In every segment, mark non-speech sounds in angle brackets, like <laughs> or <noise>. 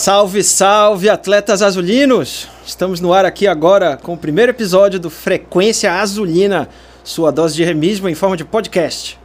Salve, salve, atletas azulinos! Estamos no ar aqui agora com o primeiro episódio do Frequência Azulina, sua dose de remismo em forma de podcast.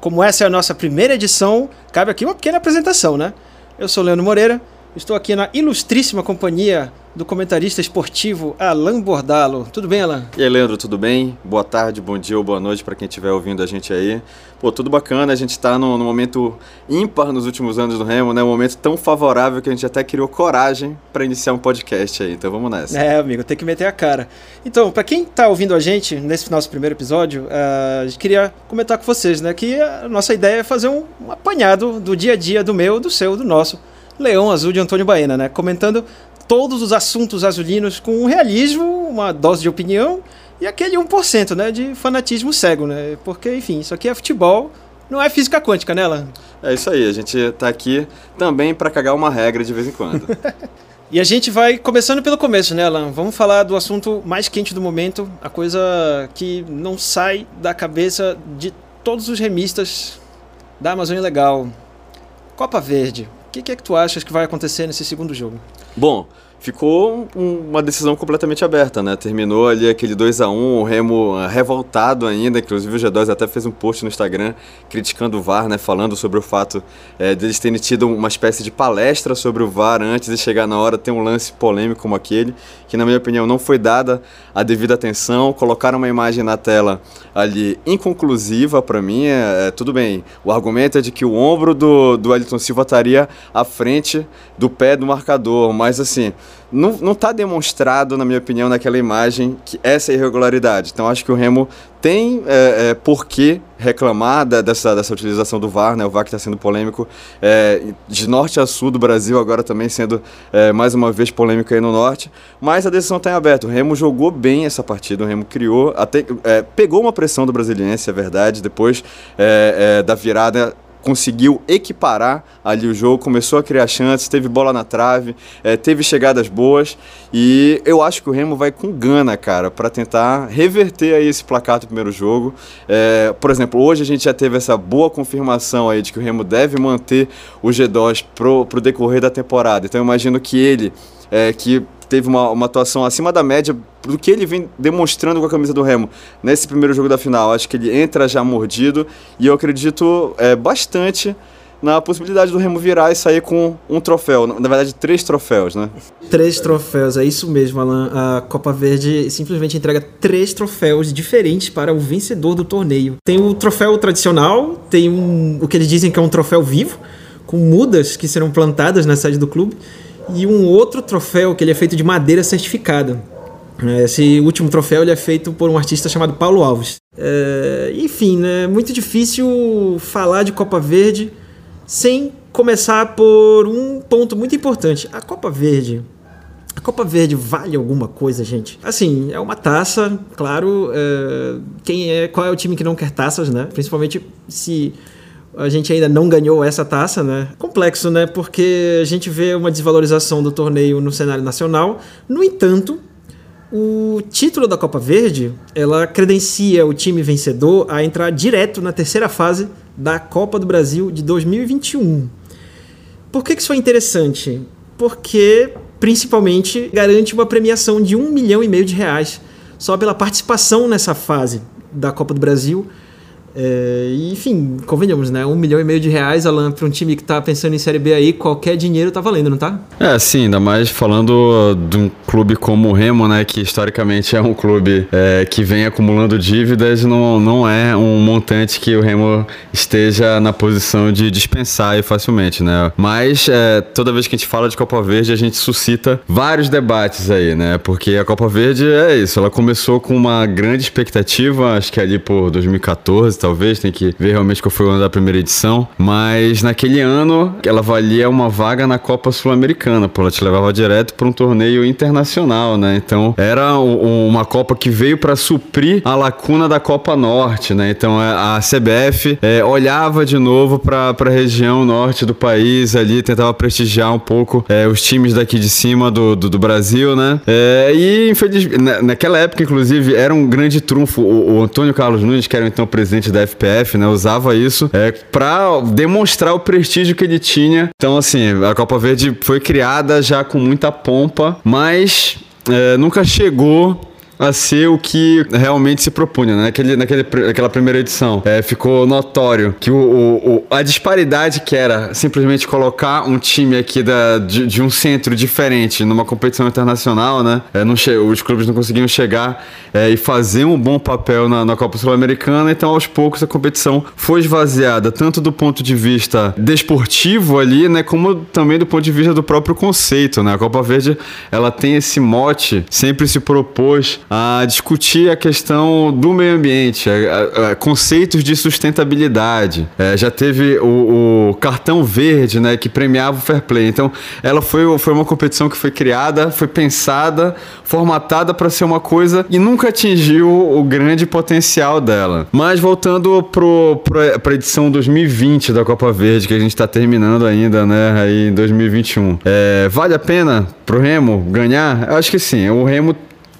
Como essa é a nossa primeira edição, cabe aqui uma pequena apresentação, né? Eu sou Leandro Moreira, estou aqui na ilustríssima companhia do comentarista esportivo Alan Bordalo. Tudo bem, Alan? E aí, Leandro, tudo bem? Boa tarde, bom dia ou boa noite para quem estiver ouvindo a gente aí. Pô, tudo bacana, a gente está no, no, momento ímpar nos últimos anos do Remo, né? Um momento tão favorável que a gente até criou coragem para iniciar um podcast aí. Então vamos nessa. É, amigo, tem que meter a cara. Então, para quem está ouvindo a gente nesse nosso primeiro episódio, uh, a gente queria comentar com vocês, né? Que a nossa ideia é fazer um, um apanhado do dia a dia do meu, do seu, do nosso Leão Azul de Antônio Baena, né? Comentando todos os assuntos azulinos com realismo, uma dose de opinião e aquele 1%, né, de fanatismo cego, né? Porque, enfim, isso aqui é futebol, não é física quântica, né, Alan? É isso aí, a gente tá aqui também para cagar uma regra de vez em quando. <laughs> e a gente vai começando pelo começo, né, Alan? Vamos falar do assunto mais quente do momento, a coisa que não sai da cabeça de todos os remistas da Amazônia Legal. Copa Verde. O que, que é que tu achas que vai acontecer nesse segundo jogo? Bom, ficou uma decisão completamente aberta, né? Terminou ali aquele 2 a 1 o Remo ah, revoltado ainda, inclusive o G2 até fez um post no Instagram criticando o VAR, né? Falando sobre o fato é, deles terem tido uma espécie de palestra sobre o VAR antes de chegar na hora ter um lance polêmico como aquele, que na minha opinião não foi dada a devida atenção, colocaram uma imagem na tela ali inconclusiva para mim, é, é, tudo bem, o argumento é de que o ombro do, do Elton Silva estaria à frente do pé do marcador, mas assim, não, não tá demonstrado, na minha opinião, naquela imagem que essa irregularidade. Então acho que o Remo tem é, é, por que reclamar da, dessa, dessa utilização do VAR, né? O VAR que está sendo polêmico é, de norte a sul do Brasil, agora também sendo é, mais uma vez polêmico aí no norte. Mas a decisão está em aberto. O Remo jogou bem essa partida, o Remo criou, até é, pegou uma pressão do Brasiliense, é verdade, depois é, da virada conseguiu equiparar ali o jogo, começou a criar chances, teve bola na trave, é, teve chegadas boas e eu acho que o Remo vai com gana, cara, para tentar reverter aí esse placar do primeiro jogo. É, por exemplo, hoje a gente já teve essa boa confirmação aí de que o Remo deve manter o G2 pro, pro decorrer da temporada. Então eu imagino que ele, é, que teve uma, uma atuação acima da média do que ele vem demonstrando com a camisa do Remo nesse primeiro jogo da final. Acho que ele entra já mordido e eu acredito é, bastante na possibilidade do Remo virar e sair com um troféu. Na verdade, três troféus, né? Três troféus, é isso mesmo, Alan. A Copa Verde simplesmente entrega três troféus diferentes para o vencedor do torneio. Tem o troféu tradicional, tem um, o que eles dizem que é um troféu vivo, com mudas que serão plantadas na sede do clube e um outro troféu que ele é feito de madeira certificada. Esse último troféu ele é feito por um artista chamado Paulo Alves. É, enfim, né, é muito difícil falar de Copa Verde sem começar por um ponto muito importante. A Copa Verde. A Copa Verde vale alguma coisa, gente? Assim, é uma taça, claro. É, quem é, qual é o time que não quer taças, né? Principalmente se a gente ainda não ganhou essa taça, né? Complexo, né? Porque a gente vê uma desvalorização do torneio no cenário nacional. No entanto, o título da Copa Verde, ela credencia o time vencedor a entrar direto na terceira fase da Copa do Brasil de 2021. Por que isso é interessante? Porque, principalmente, garante uma premiação de um milhão e meio de reais só pela participação nessa fase da Copa do Brasil é, enfim, convenhamos, né? Um milhão e meio de reais, Alan, para um time que tá pensando em Série B aí, qualquer dinheiro tá valendo, não tá? É, sim, ainda mais falando de um clube como o Remo, né? Que historicamente é um clube é, que vem acumulando dívidas, não, não é um montante que o Remo esteja na posição de dispensar aí facilmente, né? Mas é, toda vez que a gente fala de Copa Verde, a gente suscita vários debates aí, né? Porque a Copa Verde é isso, ela começou com uma grande expectativa, acho que ali por 2014, talvez, tem que ver realmente qual foi o ano da primeira edição. Mas naquele ano ela valia uma vaga na Copa Sul-Americana, pô, ela te levava direto para um torneio internacional, né? Então era uma Copa que veio para suprir a lacuna da Copa Norte, né? Então é, a CBF é, olhava de novo para a região norte do país ali, tentava prestigiar um pouco é, os times daqui de cima do, do, do Brasil, né? É, e infelizmente, naquela época, inclusive, era um grande trunfo o, o Antônio Carlos Nunes, que era então presidente site da FPF, né? Usava isso é, para demonstrar o prestígio que ele tinha. Então, assim, a Copa Verde foi criada já com muita pompa, mas é, nunca chegou a ser o que realmente se propunha. Né? Naquele, naquele, naquela primeira edição, é, ficou notório que o, o, a disparidade que era simplesmente colocar um time aqui da, de, de um centro diferente numa competição internacional, né? É, não os clubes não conseguiam chegar é, e fazer um bom papel na, na Copa Sul-Americana, então aos poucos a competição foi esvaziada, tanto do ponto de vista desportivo ali, né, como também do ponto de vista do próprio conceito, né? A Copa Verde, ela tem esse mote, sempre se propôs a discutir a questão do meio ambiente, a, a, conceitos de sustentabilidade. É, já teve o, o, cartão verde, né, que premiava o fair play. Então, ela foi, foi uma competição que foi criada, foi pensada, formatada para ser uma coisa e nunca atingiu o grande potencial dela. Mas voltando para a edição 2020 da Copa Verde, que a gente está terminando ainda, né, aí em 2021, é, vale a pena pro Remo ganhar? Eu acho que sim. O Remo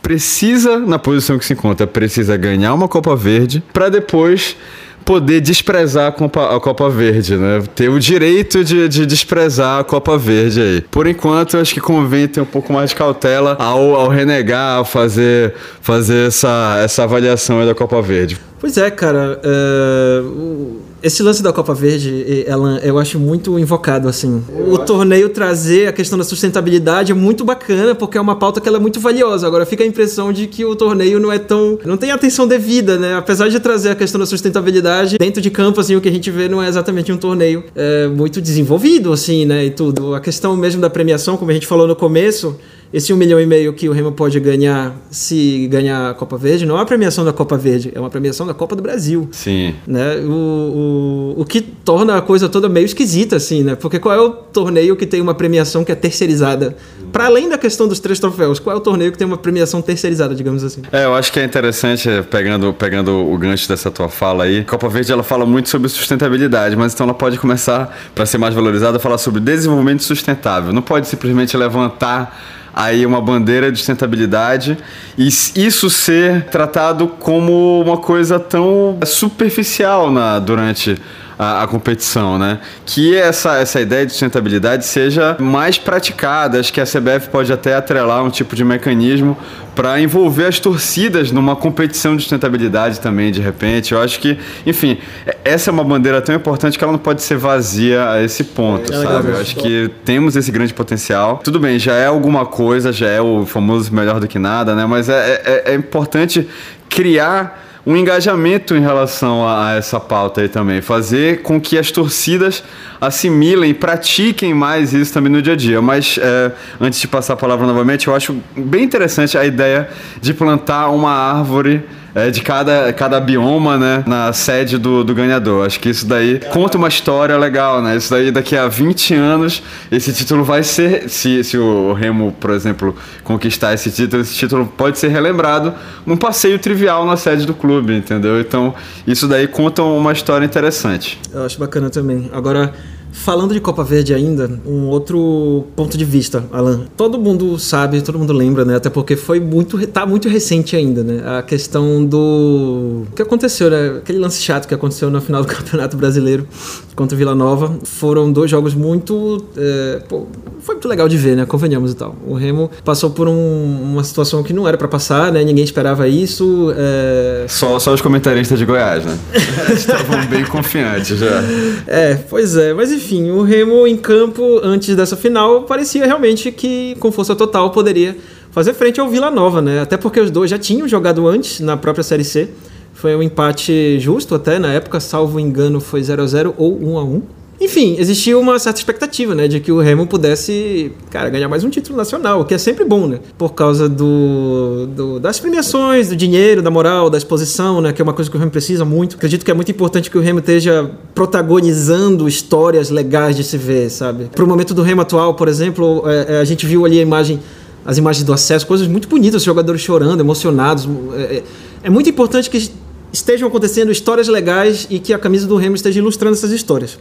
precisa, na posição que se encontra, precisa ganhar uma Copa Verde para depois poder desprezar a Copa, a Copa Verde, né? Ter o direito de, de desprezar a Copa Verde aí. Por enquanto, acho que convém ter um pouco mais de cautela ao, ao renegar, fazer, fazer essa, essa avaliação da Copa Verde. Pois é, cara. Uh, esse lance da Copa Verde, ela, eu acho muito invocado, assim. Eu o torneio trazer a questão da sustentabilidade é muito bacana, porque é uma pauta que ela é muito valiosa. Agora fica a impressão de que o torneio não é tão. não tem atenção devida, né? Apesar de trazer a questão da sustentabilidade, dentro de campo, assim, o que a gente vê não é exatamente um torneio é, muito desenvolvido, assim, né? E tudo. A questão mesmo da premiação, como a gente falou no começo esse um milhão e meio que o Remo pode ganhar se ganhar a Copa Verde não é uma premiação da Copa Verde, é uma premiação da Copa do Brasil. Sim. Né? O, o, o que torna a coisa toda meio esquisita, assim, né? Porque qual é o torneio que tem uma premiação que é terceirizada? Para além da questão dos três troféus, qual é o torneio que tem uma premiação terceirizada, digamos assim? É, eu acho que é interessante, pegando, pegando o gancho dessa tua fala aí, Copa Verde ela fala muito sobre sustentabilidade, mas então ela pode começar, para ser mais valorizada, a falar sobre desenvolvimento sustentável. Não pode simplesmente levantar aí uma bandeira de sustentabilidade. E isso ser tratado como uma coisa tão superficial na, durante a, a, competição, né? Que essa, essa ideia de sustentabilidade seja mais praticada. Acho que a CBF pode até atrelar um tipo de mecanismo para envolver as torcidas numa competição de sustentabilidade também, de repente. Eu acho que, enfim, essa é uma bandeira tão importante que ela não pode ser vazia a esse ponto, é, sabe? Eu acho que temos esse grande potencial. Tudo bem, já é alguma coisa, já é o famoso melhor do que nada, né? Mas é, é, é importante criar um engajamento em relação a, essa pauta aí também. Fazer com que as torcidas assimilem, pratiquem mais isso também no dia a dia. Mas é, antes de passar a palavra novamente, eu acho bem interessante a ideia de plantar uma árvore é, de cada, cada bioma, né, na sede do, do ganhador. Acho que isso daí conta uma história legal, né? Isso daí daqui a 20 anos, esse título vai ser, se, se o Remo, por exemplo, conquistar esse título, esse título pode ser relembrado num passeio trivial na sede do clube, entendeu? Então, isso daí conta uma história interessante. Eu acho bacana também. Agora, Falando de Copa Verde ainda, um outro ponto de vista, Alan. Todo mundo sabe, todo mundo lembra, né? Até porque foi muito, tá muito recente ainda, né? A questão do o que aconteceu, né? Aquele lance chato que aconteceu na final do <laughs> Campeonato Brasileiro contra o Vila Nova. Foram dois jogos muito, é, pô, foi muito legal de ver, né? Convenhamos e tal. O Remo passou por um, uma situação que não era para passar, né? Ninguém esperava isso. É... Só, só os comentaristas de Goiás, né? <laughs> Estavam bem confiantes já. É, pois é, mas enfim o Remo em campo antes dessa final parecia realmente que com força total poderia fazer frente ao Vila Nova, né? Até porque os dois já tinham jogado antes na própria Série C. Foi um empate justo até na época, salvo engano, foi 0 a 0 ou 1 a 1 enfim, existia uma certa expectativa, né, de que o Remo pudesse, cara, ganhar mais um título nacional, o que é sempre bom, né, por causa do, do, das premiações, do dinheiro, da moral, da exposição, né, que é uma coisa que o Remo precisa muito. Acredito que é muito importante que o Remo esteja protagonizando histórias legais de se ver, sabe. Pro momento do Remo atual, por exemplo, é, é, a gente viu ali a imagem, as imagens do acesso, coisas muito bonitas, jogadores chorando, emocionados. É, é, é muito importante que estejam acontecendo histórias legais e que a camisa do Remo esteja ilustrando essas histórias.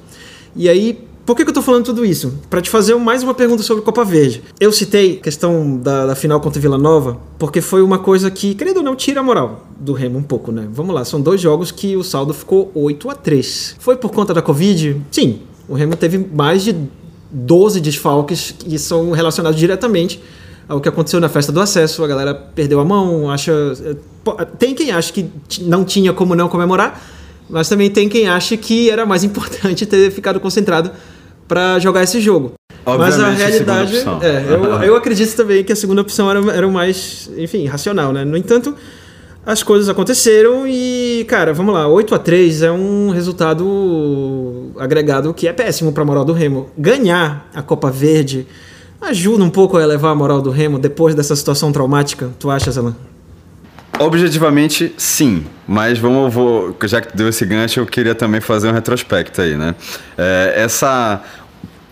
E aí, Por que, que eu tô falando tudo isso? Para te fazer mais uma pergunta sobre Copa Verde. Eu citei a questão da, da final contra Vila Nova, porque foi uma coisa que, querendo ou não, tira a moral do Remo um pouco, né? Vamos lá, são dois jogos que o saldo ficou 8 a 3 Foi por conta da Covid? Sim. O Remo teve mais de 12 desfalques que são relacionados diretamente ao que aconteceu na festa do acesso. A galera perdeu a mão, acha. Tem quem acha que não tinha como não comemorar, mas também tem quem acha que era mais importante ter ficado concentrado para jogar esse jogo. Obviamente, Mas a realidade. A é, eu, eu acredito também que a segunda opção era, era o mais, enfim, racional, né? No entanto, as coisas aconteceram e, cara, vamos lá, 8 a 3 é um resultado agregado que é péssimo para a moral do Remo. Ganhar a Copa Verde ajuda um pouco a elevar a moral do Remo depois dessa situação traumática, tu achas, Alan? Objetivamente, sim. Mas vamos, vou, já que deu esse gancho, eu queria também fazer um retrospecto aí, né? É, essa.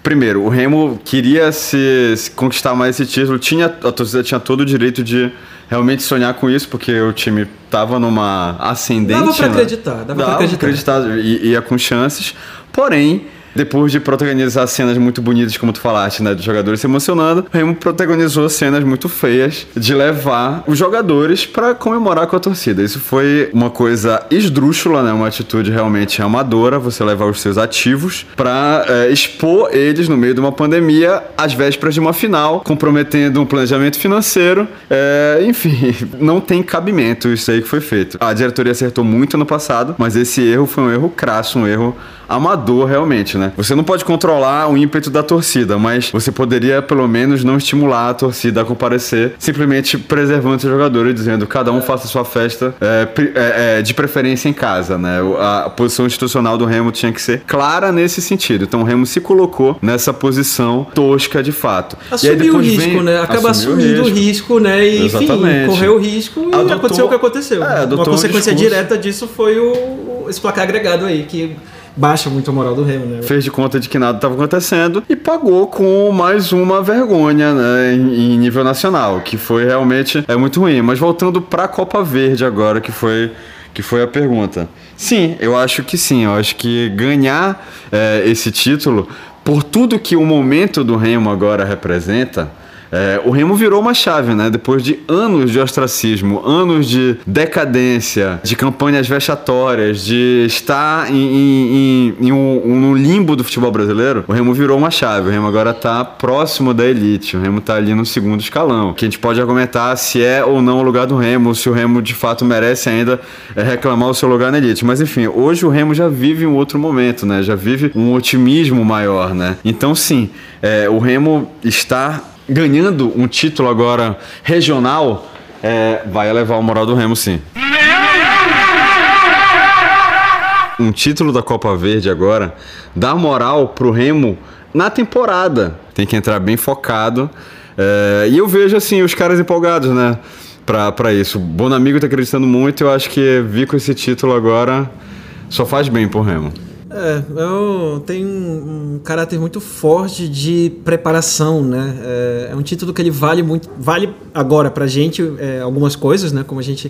Primeiro, o Remo queria se, se, conquistar mais esse título, tinha, a torcida tinha todo o direito de realmente sonhar com isso, porque o time estava numa ascendente. Dava pra né? acreditar, dava, dava pra acreditar. acreditar e ia com chances. Porém, depois de protagonizar cenas muito bonitas, como tu falaste, né? Dos jogadores se emocionando, o Remo protagonizou cenas muito feias de levar os jogadores para comemorar com a torcida. Isso foi uma coisa esdrúxula, né? Uma atitude realmente amadora, você levar os seus ativos para é, expor eles no meio de uma pandemia às vésperas de uma final, comprometendo um planejamento financeiro. É, <laughs> enfim, não tem cabimento isso aí que foi feito. A diretoria acertou muito no passado, mas esse erro foi um erro crasso, um erro amador realmente, né? Você não pode controlar o ímpeto da torcida, mas você poderia pelo menos não estimular a torcida a comparecer, simplesmente preservando seus jogadores, dizendo cada um faça sua festa é, é, é, de preferência em casa, né? A posição institucional do Remo tinha que ser clara nesse sentido. Então o Remo se colocou nessa posição tosca de fato. Assumiu o risco, vem... né? Acaba assumindo o risco. risco, né? E Exatamente. enfim, correu o risco e adotou... aconteceu o que aconteceu. É, Uma consequência um direta disso foi o, esse placar agregado aí, que baixa muito a moral do Remo, né? Fez de conta de que nada estava acontecendo e pagou com mais uma vergonha, né, em, em, nível nacional, que foi realmente é muito ruim. Mas voltando para a Copa Verde agora, que foi que foi a pergunta. Sim, eu acho que sim. Eu acho que ganhar é, esse título, por tudo que o momento do Remo agora representa, é, o Remo virou uma chave, né? Depois de anos de ostracismo, anos de decadência, de campanhas vexatórias, de estar em, em, em um, um, limbo do futebol brasileiro, o Remo virou uma chave. O Remo agora está próximo da elite. O Remo está ali no segundo escalão. Que a gente pode argumentar se é ou não o lugar do Remo, se o Remo de fato merece ainda é, reclamar o seu lugar na elite. Mas enfim, hoje o Remo já vive um outro momento, né? Já vive um otimismo maior, né? Então sim, é, o Remo está ganhando um título agora regional, é, vai elevar o moral do Remo sim. Um título da Copa Verde agora dá moral pro Remo na temporada. Tem que entrar bem focado. É, e eu vejo assim os caras empolgados, né? Pra, pra isso. O Bonamigo tá acreditando muito. Eu acho que vir com esse título agora só faz bem pro Remo. É, eu tenho um, caráter muito forte de preparação, né? É, é, um título que ele vale muito, vale agora pra gente é, algumas coisas, né? Como a gente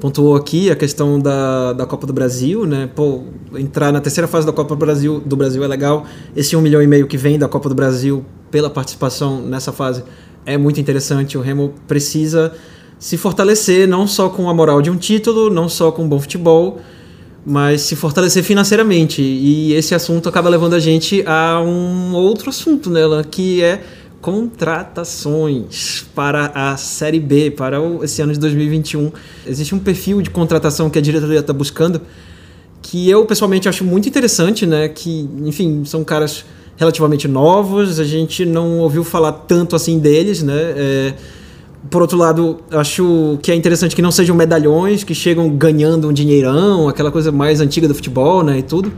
pontuou aqui, a questão da, da Copa do Brasil, né? Pô, entrar na terceira fase da Copa do Brasil, do Brasil é legal. Esse um milhão e meio que vem da Copa do Brasil pela participação nessa fase é muito interessante. O Remo precisa se fortalecer não só com a moral de um título, não só com um bom futebol, mas se fortalecer financeiramente. E esse assunto acaba levando a gente a um outro assunto nela, que é contratações para a Série B, para esse ano de 2021. Existe um perfil de contratação que a diretoria está buscando, que eu pessoalmente acho muito interessante, né? Que, enfim, são caras relativamente novos, a gente não ouviu falar tanto assim deles, né? É, por outro lado, acho que é interessante que não sejam medalhões que chegam ganhando um dinheirão, aquela coisa mais antiga do futebol, né, e tudo.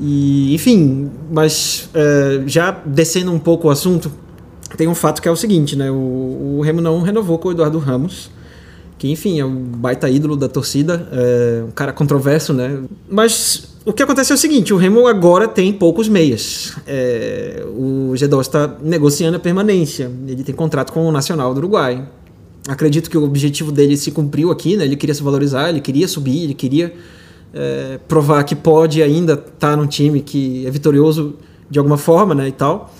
E, enfim, mas é, já descendo um pouco o assunto, tem um fato que é o seguinte, né, o, o Remo não renovou com o Eduardo Ramos, que, enfim, é um baita ídolo da torcida, é um cara controverso, né, mas o que acontece é o seguinte: o Remo agora tem poucos meias. É, o G2 está negociando a permanência. Ele tem contrato com o Nacional do Uruguai. Acredito que o objetivo dele se cumpriu aqui, né? Ele queria se valorizar, ele queria subir, ele queria é, provar que pode ainda estar tá num time que é vitorioso de alguma forma, né, e tal.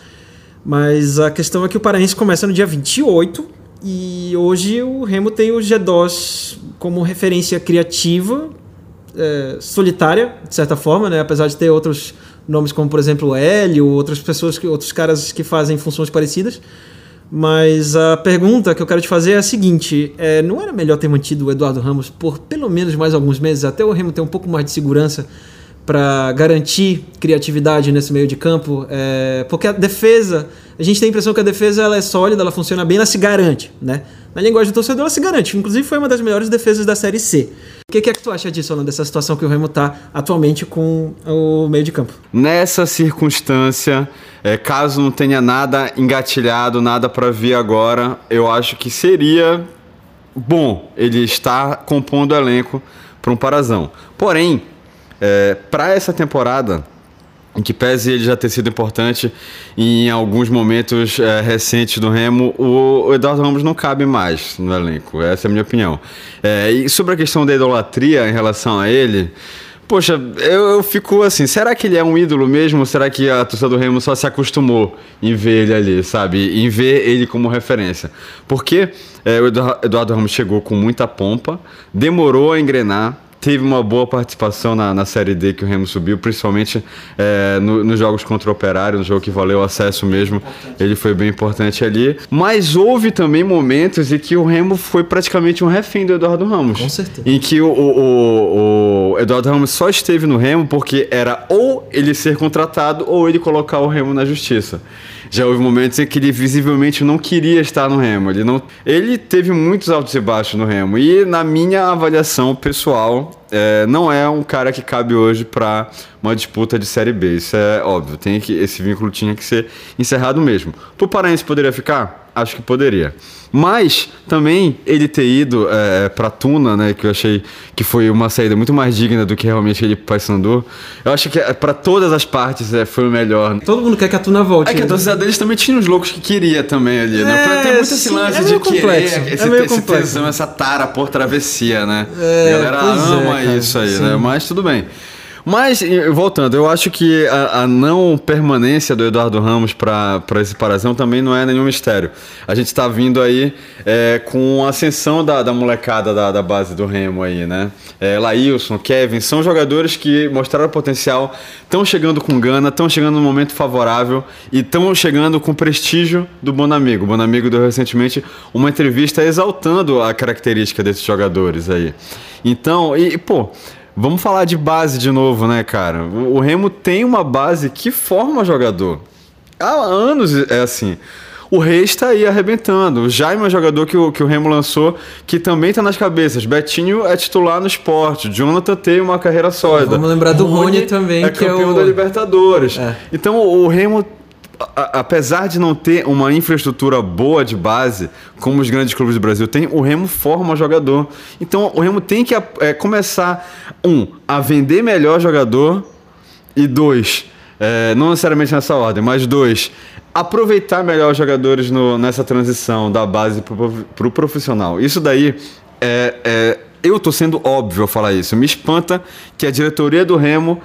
Mas a questão é que o Paraense começa no dia 28 e hoje o Remo tem o G2 como referência criativa, é, solitária, de certa forma, né, apesar de ter outros nomes como, por exemplo, Hélio, outras pessoas, que, outros caras que fazem funções parecidas. Mas a pergunta que eu quero te fazer é a seguinte: é, não era melhor ter mantido o Eduardo Ramos por pelo menos mais alguns meses, até o Remo ter um pouco mais de segurança para garantir criatividade nesse meio de campo? É, porque a defesa, a gente tem a impressão que a defesa ela é sólida, ela funciona bem, ela se garante, né? Na linguagem do torcedor, ela se garante. Inclusive, foi uma das melhores defesas da Série C. O que, que é que tu acha disso, Alan, dessa situação que o Remo está atualmente com o meio de campo? Nessa circunstância, é, caso não tenha nada engatilhado, nada para vir agora, eu acho que seria bom ele estar compondo o elenco para um parazão. Porém, é, para essa temporada, em que pese ele já ter sido importante em alguns momentos é, recentes do Remo, o, Eduardo Ramos não cabe mais no elenco. Essa é a minha opinião. É, e sobre a questão da idolatria em relação a ele, poxa, eu, eu, fico assim, será que ele é um ídolo mesmo? Ou será que a torcida do Remo só se acostumou em ver ele ali, sabe? Em ver ele como referência? Porque é, o Eduardo Ramos chegou com muita pompa, demorou a engrenar, teve uma boa participação na, na Série D que o Remo subiu, principalmente é, no, nos jogos contra o Operário, no jogo que valeu acesso mesmo. Ele foi bem importante ali. Mas houve também momentos em que o Remo foi praticamente um refém do Eduardo Ramos. Com certeza. Em que o, o, o Eduardo Ramos só esteve no Remo porque era ou ele ser contratado ou ele colocar o Remo na justiça já houve momentos em que ele visivelmente não queria estar no Remo. Ele, não, ele teve muitos altos e baixos no Remo. E na minha avaliação pessoal, é, não é um cara que cabe hoje para uma disputa de Série B. Isso é óbvio. Tem que, esse vínculo tinha que ser encerrado mesmo. Pro Paraense poderia ficar? Acho que poderia. Mas também ele ter ido é, para Tuna, né, que eu achei que foi uma saída muito mais digna do que realmente ele para Paysandu. Eu acho que é, para todas as partes é, foi o melhor. Todo mundo quer que a Tuna volte. É que a né? torcida deles também tinha uns loucos que queria também ali, né? É, tem muito esse lance é de complexo. querer esse, é meio esse complexo. tesão, essa tara por travessia, né? É, a galera ama é, isso aí, sim. né? Mas tudo bem. Mas, voltando, eu acho que a, a não permanência do Eduardo Ramos para esse parazão também não é nenhum mistério. A gente está vindo aí é, com a ascensão da, da molecada da, da, base do Remo aí, né? É, Laílson, Kevin, são jogadores que mostraram potencial, estão chegando com gana, estão chegando num momento favorável e estão chegando com prestígio do Bonamigo. O Bonamigo deu recentemente uma entrevista exaltando a característica desses jogadores aí. Então, e, pô, Vamos falar de base de novo, né, cara? O Remo tem uma base que forma jogador. Há anos é assim. O Reis está aí arrebentando. O Jaime é um jogador que o, que o Remo lançou, que também está nas cabeças. Betinho é titular no esporte. Jonathan tem uma carreira sólida. Vamos lembrar do Rony, também, é que é campeão o... da Libertadores. É. Então o Remo a- apesar de não ter uma infraestrutura boa de base, como os grandes clubes do Brasil têm, o Remo forma jogador. Então o Remo tem que é, começar, um, a vender melhor jogador, e dois, é, não necessariamente nessa ordem, mas dois, aproveitar melhor os jogadores no, nessa transição da base para o profissional. Isso daí é, é. Eu tô sendo óbvio ao falar isso. Me espanta que a diretoria do Remo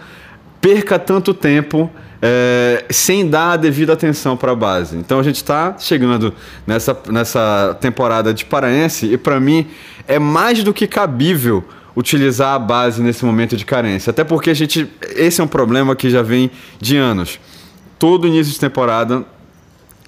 perca tanto tempo é, sem dar a devida atenção para a base. Então a gente está chegando nessa, nessa temporada de Paraense e para mim é mais do que cabível utilizar a base nesse momento de carência. Até porque a gente esse é um problema que já vem de anos. Todo início de temporada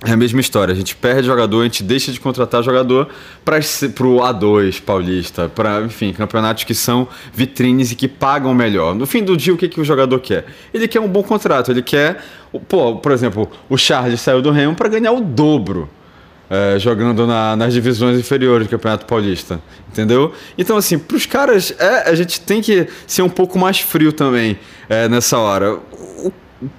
é a mesma história. A gente perde jogador, a gente deixa de contratar jogador para o A2 paulista, para, enfim, campeonatos que são vitrines e que pagam melhor. No fim do dia, o que, que o jogador quer? Ele quer um bom contrato, ele quer. Pô, por exemplo, o Charles saiu do Remo para ganhar o dobro. É, jogando na, nas divisões inferiores do Campeonato Paulista, entendeu? Então, assim, para os caras, é, a gente tem que ser um pouco mais frio também é, nessa hora.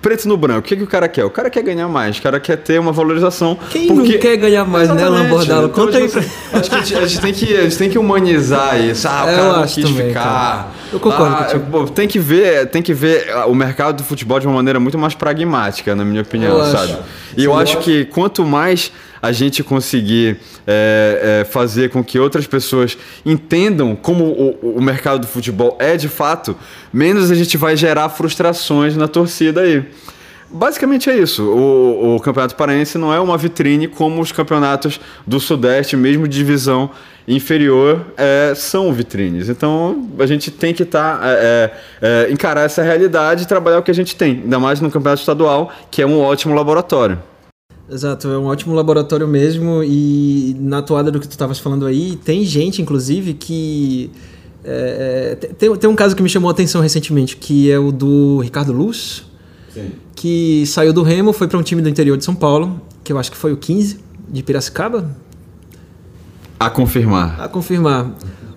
Preto no branco. O que, que o cara quer? O cara quer ganhar mais, o cara quer ter uma valorização. Quem porque... não quer ganhar mais, Exatamente. né, Lambordalo? Então, Conta aí pra... Acho que a gente, a gente, tem que, a gente tem que humanizar isso. Ah, o Eu cara não quis também, ficar. cara. Eu concordo ah, contigo. tem que ver, tem que ver o mercado do futebol de uma maneira muito mais pragmática, na minha opinião, Eu sabe? acho. E eu acho que quanto mais a gente conseguir é, é, fazer com que outras pessoas entendam como o, o mercado do futebol é de fato, menos a gente vai gerar frustrações na torcida aí. Basicamente é isso. O, o Campeonato Paraense não é uma vitrine como os campeonatos do Sudeste, mesmo de divisão inferior, é, são vitrines. Então a gente tem que estar tá, é, é, é, encarar essa realidade e trabalhar o que a gente tem, ainda mais no campeonato estadual, que é um ótimo laboratório. Exato, é um ótimo laboratório mesmo e na toada do que tu estavas falando aí, tem gente, inclusive, que... É, é tem, tem um caso que me chamou a atenção recentemente, que é o do Ricardo Luz, Sim. que saiu do Remo, foi para um time do interior de São Paulo, que eu acho que foi o 15 de Piracicaba. A confirmar. A confirmar.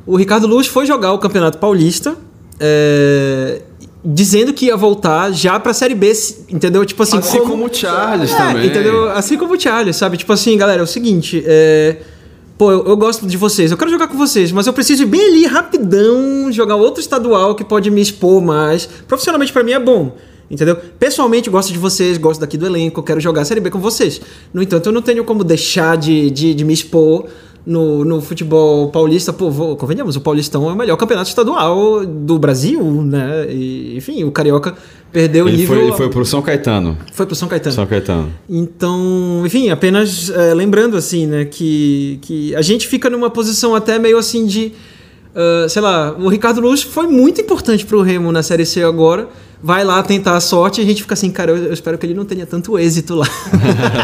O Ricardo Luz foi jogar o Campeonato Paulista, é, dizendo que ia voltar já pra Série B, entendeu? Tipo assim, assim como, como o Charles é, também. Entendeu? Assim como o Charles, sabe? Tipo assim, galera, é o seguinte, é, pô, eu, eu, gosto de vocês, eu quero jogar com vocês, mas eu preciso ir bem ali rapidão, jogar outro estadual que pode me expor mais. Profissionalmente para mim é bom. Entendeu? Pessoalmente, gosto de vocês, gosto daqui do elenco, quero jogar a Série B com vocês. No entanto, eu não tenho como deixar de, de, de me expor no, no futebol paulista. Pô, vou, convenhamos, o Paulistão é o melhor campeonato estadual do Brasil, né? E, enfim, o Carioca perdeu ele o nível. Foi, ele foi pro São Caetano. Foi pro São Caetano. São Caetano. Então, enfim, apenas é, lembrando, assim, né, que, que a gente fica numa posição até meio assim de. Uh, sei lá, o Ricardo Luz foi muito importante pro Remo na Série C agora vai lá tentar a sorte e a gente fica assim, cara, eu, espero que ele não tenha tanto êxito lá.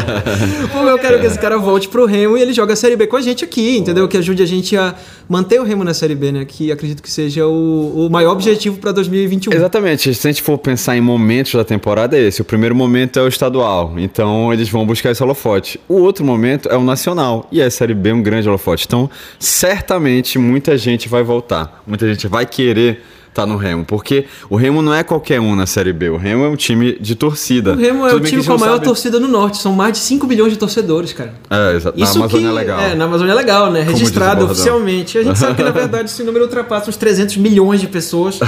<laughs> Como eu quero que esse cara volte pro Remo e ele joga a Série B com a gente aqui, entendeu? Que ajude a gente a manter o Remo na Série B, né? Que acredito que seja o, o maior objetivo para 2021. Exatamente. Se a gente for pensar em momentos da temporada, é esse. O primeiro momento é o estadual, então eles vão buscar esse holofote. O outro momento é o nacional, e a Série B é um grande holofote. Então, certamente, muita gente vai voltar. Muita gente vai querer tá no Remo. Porque o Remo não é qualquer um na Série B. O Remo é um time de torcida. O Remo é o time com a maior sabe... torcida no Norte. São mais de 5 milhões de torcedores, cara. É, exato. Na Amazônia que, é legal. É, na Amazônia é legal, né? Registrado oficialmente. A gente sabe que, na <laughs> verdade, esse número ultrapassa uns 300 milhões de pessoas.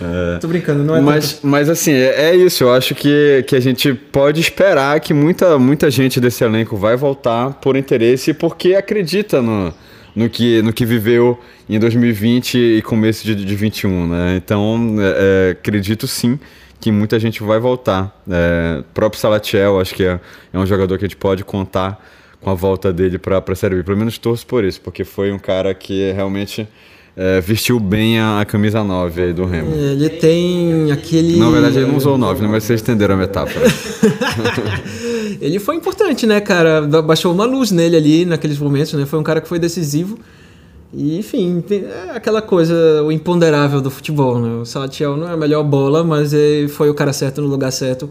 É. <laughs> Tô brincando, não é mas, tanto. mas assim, é, é, isso. Eu acho que, que a gente pode esperar que muita, muita gente desse elenco vai voltar por interesse porque acredita no, no que, no que viveu em 2020 e começo de, de 21, né? Então, é, é, acredito sim que muita gente vai voltar. É, próprio Salatiel, acho que é, é um jogador que a gente pode contar com a volta dele para a Série B. Pelo menos torço por isso, porque foi um cara que realmente é, vestiu bem a, a, camisa 9 aí do Remo. Ele tem aquele. Na verdade, ele não usou 9, né? Mas vocês entenderam a metáfora. <laughs> ele foi importante, né, cara? Baixou uma luz nele ali naqueles momentos, né? Foi um cara que foi decisivo. E, enfim, é aquela coisa, o imponderável do futebol, né? O Salatiel não é a melhor bola, mas ele foi o cara certo no lugar certo.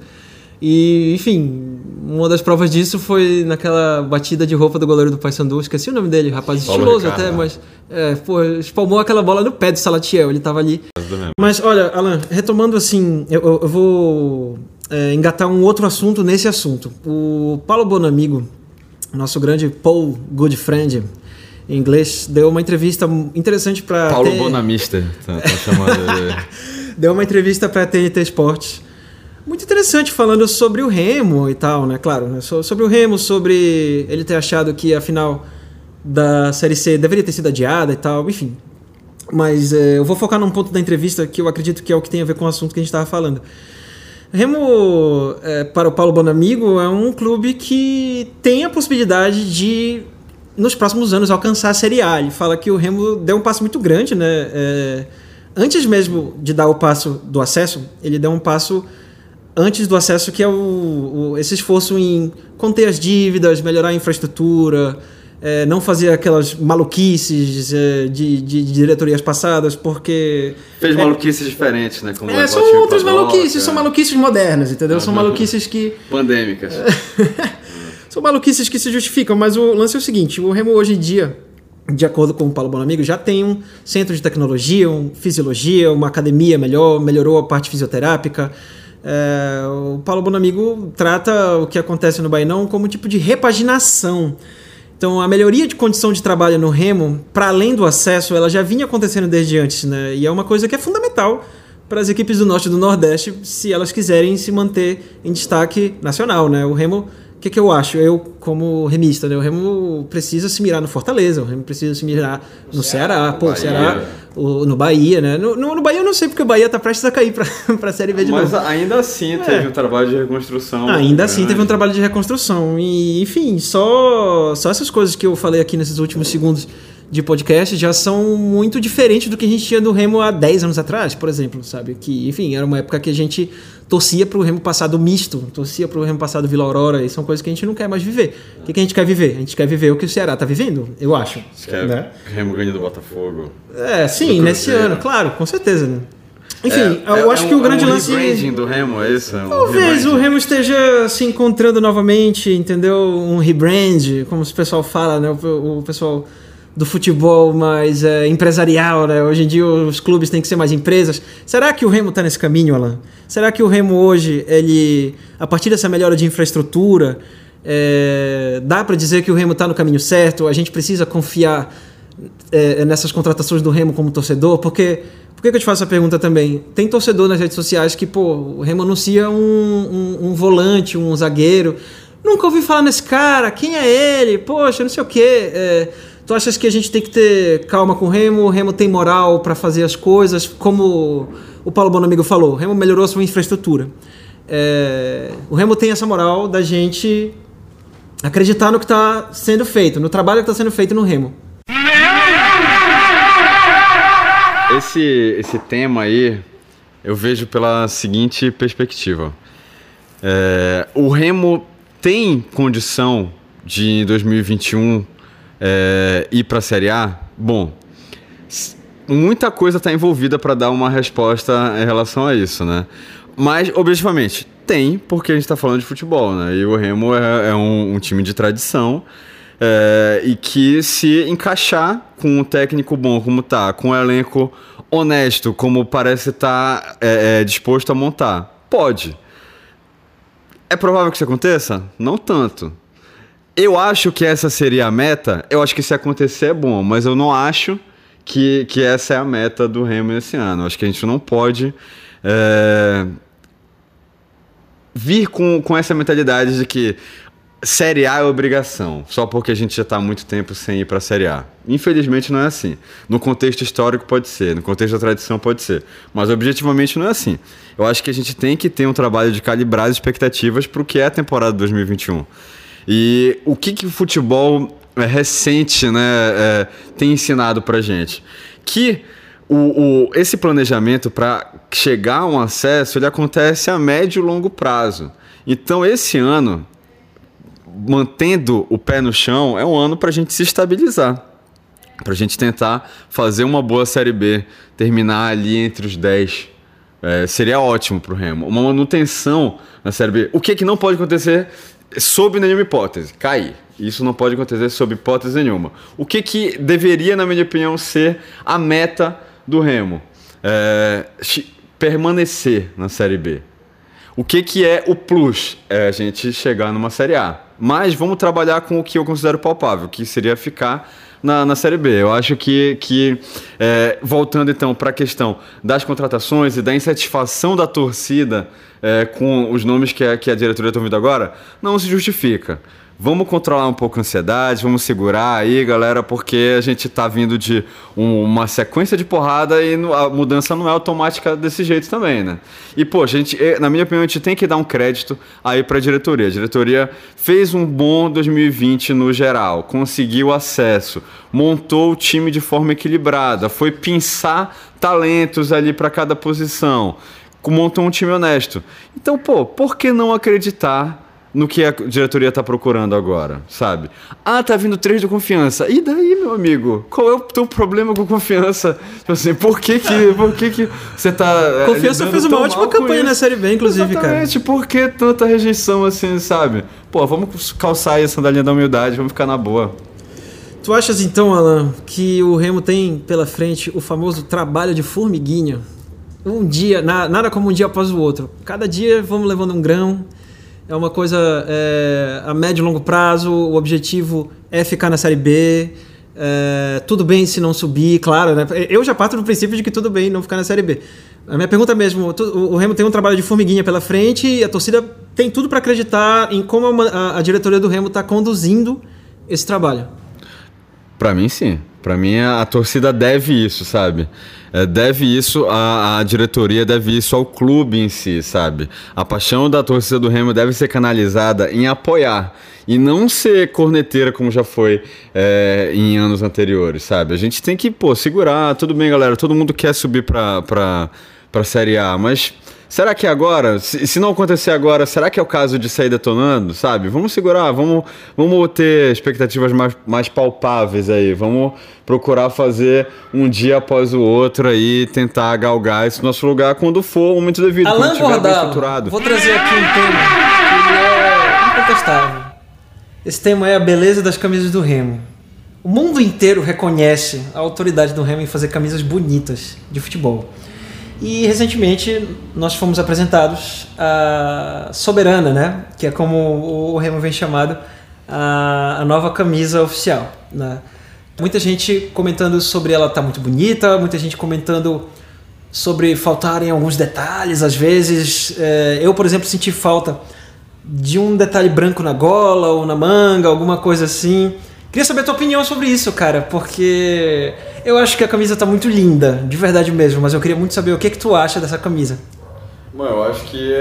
E, enfim, uma das provas disso foi naquela batida de roupa do goleiro do Paysandu. Esqueci o nome dele, rapaz Paulo estiloso Ricardo. até, mas. É, pô, espalmou aquela bola no pé do Salatiel, ele tava ali. Mas olha, Alan, retomando assim, eu, eu vou é, engatar um outro assunto nesse assunto. O Paulo Bonamigo, nosso grande Paul Goodfriend, em inglês, deu uma entrevista interessante para. Paulo ter... Bonamista, tá, tá chamando. <laughs> deu uma entrevista para TNT Esportes muito interessante falando sobre o Remo e tal, né? Claro, né? sobre o Remo, sobre ele ter achado que a final da Série C deveria ter sido adiada e tal, enfim. Mas é, eu vou focar num ponto da entrevista que eu acredito que é o que tem a ver com o assunto que a gente estava falando. Remo, é, para o Paulo Bonamigo, é um clube que tem a possibilidade de, nos próximos anos, alcançar a Série A. Ele fala que o Remo deu um passo muito grande, né? É, antes mesmo de dar o passo do acesso, ele deu um passo antes do acesso, que é o, o, esse esforço em conter as dívidas, melhorar a infraestrutura, é, não fazer aquelas maluquices é, de, de, de, diretorias passadas, porque. Fez é, maluquices diferentes, né? Como é, são outras maluquices, são maluquices modernas, entendeu? Uhum. São maluquices que. Pandêmicas. <laughs> são maluquices que se justificam, mas o lance é o seguinte: o Remo hoje em dia. De acordo com o Paulo Bonamigo, já tem um centro de tecnologia, um fisiologia, uma academia melhor, melhorou a parte fisioterápica, é, o Paulo Bonamigo trata o que acontece no Bainão como um tipo de repaginação. Então, a melhoria de condição de trabalho no remo, para além do acesso, ela já vinha acontecendo desde antes, né? E é uma coisa que é fundamental para as equipes do Norte e do Nordeste, se elas quiserem se manter em destaque nacional, né? O remo O que, que eu acho? Eu, como remista, né? O Remo precisa se mirar no Fortaleza, o Remo precisa se mirar no Ceará, Ceará pô, Bahia. Ceará, o, no Bahia, né? No, no, no, Bahia eu não sei porque o Bahia tá prestes a cair pra, <laughs> pra Série B de Mas novo. Mas ainda assim teve é. um trabalho de reconstrução. Ainda assim teve um trabalho de reconstrução. E, enfim, só, só essas coisas que eu falei aqui nesses últimos segundos de podcast já são muito diferentes do que a gente tinha do Remo há 10 anos atrás, por exemplo, sabe? Que, enfim, era uma época que a gente torcia pro Remo passado misto, torcia pro Remo passado Vila Aurora, e são coisas que a gente não quer mais viver. O que, que a gente quer viver? A gente quer viver o que o Ceará tá vivendo, eu acho. Você quer né? Remo ganha do Botafogo. É, sim, nesse ano, claro, com certeza. Né? Enfim, é, eu é, acho é um, que o grande é um lance. do Remo, é isso? É um Talvez o Remo esteja se encontrando novamente, entendeu? Um rebrand, como o pessoal fala, né? O, o pessoal do futebol mais é, empresarial, né? Hoje em dia os clubes têm que ser mais empresas. Será que o Remo está nesse caminho, Alan? Será que o Remo hoje, ele, a partir dessa melhora de infraestrutura, é, dá para dizer que o Remo está no caminho certo? A gente precisa confiar é, nessas contratações do Remo como torcedor? Porque por que, eu te faço essa pergunta também? Tem torcedor nas redes sociais que, pô, o Remo anuncia um, um, um volante, um zagueiro. Nunca ouvi falar nesse cara, quem é ele? Poxa, não sei o quê. É, Tu achas que a gente tem que ter calma com o Remo? O Remo tem moral para fazer as coisas? Como o Paulo Bonamigo falou, o Remo melhorou a sua infraestrutura. É, o Remo tem essa moral da gente acreditar no que está sendo feito, no trabalho que está sendo feito no Remo. Esse, esse tema aí eu vejo pela seguinte perspectiva. É, o Remo tem condição de em 2021 é, ir para a Série A, bom, muita coisa está envolvida para dar uma resposta em relação a isso, né? Mas, objetivamente, tem, porque a gente está falando de futebol, né? E o Remo é, é um, um, time de tradição é, e que se encaixar com um técnico bom como tá, com um elenco honesto como parece estar tá, é, é, disposto a montar, pode. É provável que isso aconteça? Não tanto. Eu acho que essa seria a meta. Eu acho que se acontecer é bom, mas eu não acho que, que essa é a meta do Remo esse ano. Eu acho que a gente não pode é, vir com, com essa mentalidade de que Série A é obrigação, só porque a gente já está há muito tempo sem ir para a Série A. Infelizmente não é assim. No contexto histórico pode ser, no contexto da tradição pode ser, mas objetivamente não é assim. Eu acho que a gente tem que ter um trabalho de calibrar as expectativas para o que é a temporada 2021. E o que, que o futebol é, recente né, é, tem ensinado para gente? Que o, o, esse planejamento para chegar a um acesso ele acontece a médio e longo prazo. Então, esse ano, mantendo o pé no chão, é um ano para a gente se estabilizar. Para a gente tentar fazer uma boa Série B, terminar ali entre os 10. É, seria ótimo para o Remo. Uma manutenção na Série B. O que, que não pode acontecer sob nenhuma hipótese, cair. Isso não pode acontecer sob hipótese nenhuma. O que, que deveria, na minha opinião, ser a meta do Remo? É, permanecer na Série B. O que, que é o plus? É a gente chegar numa Série A. Mas vamos trabalhar com o que eu considero palpável, que seria ficar na, na Série B. Eu acho que, que é, voltando então para a questão das contratações e da insatisfação da torcida é, com os nomes que a, que a diretoria está ouvindo agora, não se justifica. Vamos controlar um pouco a ansiedade, vamos segurar aí, galera, porque a gente está vindo de um, uma sequência de porrada e a mudança não é automática desse jeito também, né? E, pô, a gente, na minha opinião, a gente tem que dar um crédito aí para a diretoria. A diretoria fez um bom 2020 no geral, conseguiu acesso, montou o time de forma equilibrada, foi pensar talentos ali para cada posição montou um time honesto. Então, pô, por que não acreditar no que a diretoria está procurando agora, sabe? Ah, tá vindo três de confiança. E daí, meu amigo? Qual é o teu problema com confiança? Tipo assim, por que que, por que, que você tá. É, confiança fez uma ótima campanha na Série B, inclusive, Exatamente, cara. por que tanta rejeição assim, sabe? Pô, vamos calçar aí a sandalinha da humildade, vamos ficar na boa. Tu achas então, Alan, que o Remo tem pela frente o famoso trabalho de formiguinha? um dia, nada como um dia após o outro. Cada dia vamos levando um grão. É uma coisa é, a médio e longo prazo. O objetivo é ficar na Série B. É, tudo bem se não subir, claro. Né? Eu já parto do princípio de que tudo bem não ficar na Série B. A minha pergunta mesmo, o Remo tem um trabalho de formiguinha pela frente e a torcida tem tudo para acreditar em como a, a diretoria do Remo está conduzindo esse trabalho. Para mim, sim. Para mim, a, a, torcida deve isso, sabe? É, deve isso à, à, diretoria, deve isso ao clube em si, sabe? A paixão da torcida do Remo deve ser canalizada em apoiar e não ser corneteira como já foi é, em anos anteriores, sabe? A gente tem que, pô, segurar. Tudo bem, galera. Todo mundo quer subir para pra, pra Série A, mas Será que agora, se, se, não acontecer agora, será que é o caso de sair detonando, sabe? Vamos segurar, vamos, vamos ter expectativas mais, mais palpáveis aí, vamos procurar fazer um dia após o outro aí, tentar galgar esse nosso lugar quando for o momento devido, Alan quando estiver bem estruturado. Vou trazer aqui um tema que é incontestável. Esse tema é a beleza das camisas do Remo. O mundo inteiro reconhece a autoridade do Remo em fazer camisas bonitas de futebol. E recentemente nós fomos apresentados a Soberana, né? Que é como o Remo vem chamado a, nova camisa oficial. Né? Muita gente comentando sobre ela tá muito bonita, muita gente comentando sobre faltarem alguns detalhes às vezes. É, eu, por exemplo, senti falta de um detalhe branco na gola ou na manga, alguma coisa assim. Queria saber a tua opinião sobre isso, cara, porque eu acho que a camisa tá muito linda, de verdade mesmo, mas eu queria muito saber o que, que tu acha dessa camisa. Bom, eu acho que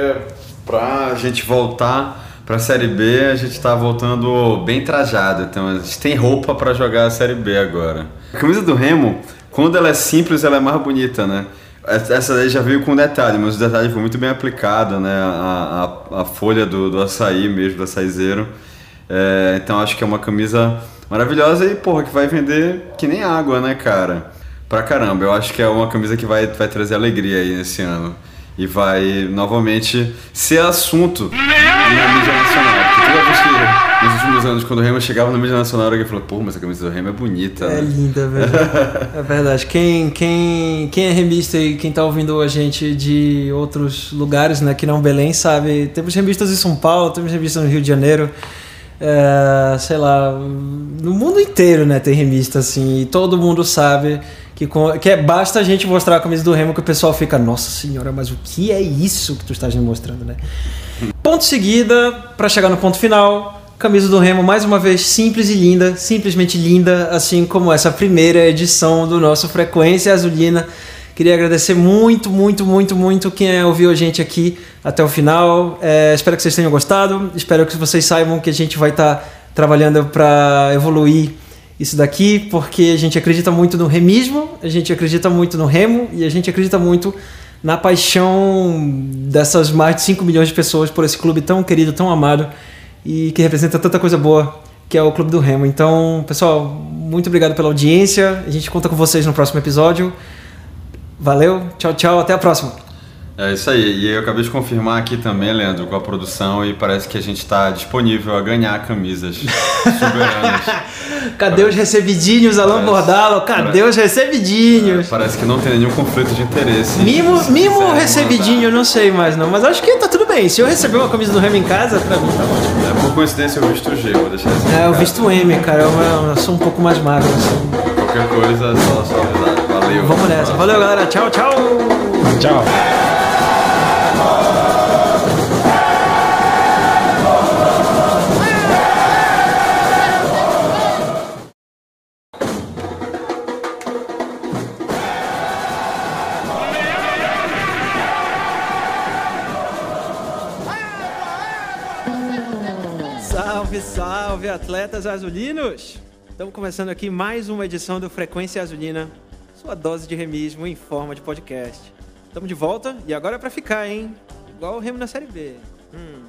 pra gente voltar pra Série B, a gente tá voltando bem trajado, então a gente tem roupa para jogar a Série B agora. A camisa do Remo, quando ela é simples, ela é mais bonita, né? Essa daí já veio com detalhe, mas o detalhe foi muito bem aplicado, né? A, a, a folha do, do açaí mesmo, do açaizeiro. É, então acho que é uma camisa maravilhosa e, porra, que vai vender que nem água, né, cara? Pra caramba, eu acho que é uma camisa que vai, vai trazer alegria aí nesse ano. E vai novamente ser assunto na mídia nacional. Porque toda vez que nos últimos anos, quando o Remo chegava na mídia nacional, alguém falou, pô, mas a camisa do Remo é bonita. É né? linda, velho. <laughs> é verdade. Quem, quem, quem é remista e quem tá ouvindo a gente de outros lugares, né, que não Belém, sabe, temos revistas em São Paulo, temos revistas no Rio de Janeiro. É, sei lá, no mundo inteiro, né, tem revista assim, e todo mundo sabe que, que é, basta a gente mostrar a camisa do Remo que o pessoal fica, nossa senhora, mas o que é isso que tu estás me mostrando, né? <laughs> Ponto seguida, para chegar no ponto final, camisa do Remo mais uma vez simples e linda, simplesmente linda, assim como essa primeira edição do nosso Frequência Azulina Queria agradecer muito, muito, muito, muito quem ouviu a gente aqui até o final. É, espero que vocês tenham gostado. Espero que vocês saibam que a gente vai estar tá trabalhando para evoluir isso daqui, porque a gente acredita muito no remismo, a gente acredita muito no remo e a gente acredita muito na paixão dessas mais de 5 milhões de pessoas por esse clube tão querido, tão amado e que representa tanta coisa boa, que é o Clube do Remo. Então, pessoal, muito obrigado pela audiência. A gente conta com vocês no próximo episódio. Valeu, tchau, tchau, até a próxima. É isso aí. E eu acabei de confirmar aqui também, Leandro, com a produção e parece que a gente está disponível a ganhar camisas <laughs> soberanas. Cadê parece, os recebidinhos, Alan Bordalo? Cadê parece, os recebidinhos? É, parece que não tem nenhum conflito de interesse. Mimo, mimo ou recebidinho, eu não sei mais não, mas acho que tá tudo bem. Se eu receber uma camisa do Remo em casa, pra mim tá ótimo. É, por coincidência eu visto o G, vou deixar assim. É, eu visto M, cara. Eu, eu, sou um pouco mais magro, assim. Qualquer coisa, só, só Valeu. Vamos nessa. Valeu, galera. Tchau, tchau. Tchau. Salve, salve, atletas azulinos! Estamos começando aqui mais uma edição do Frequência Azulina, sua dose de remismo em forma de podcast. Estamos de volta e agora é para ficar, hein? Igual o Remo na Série B. Hum.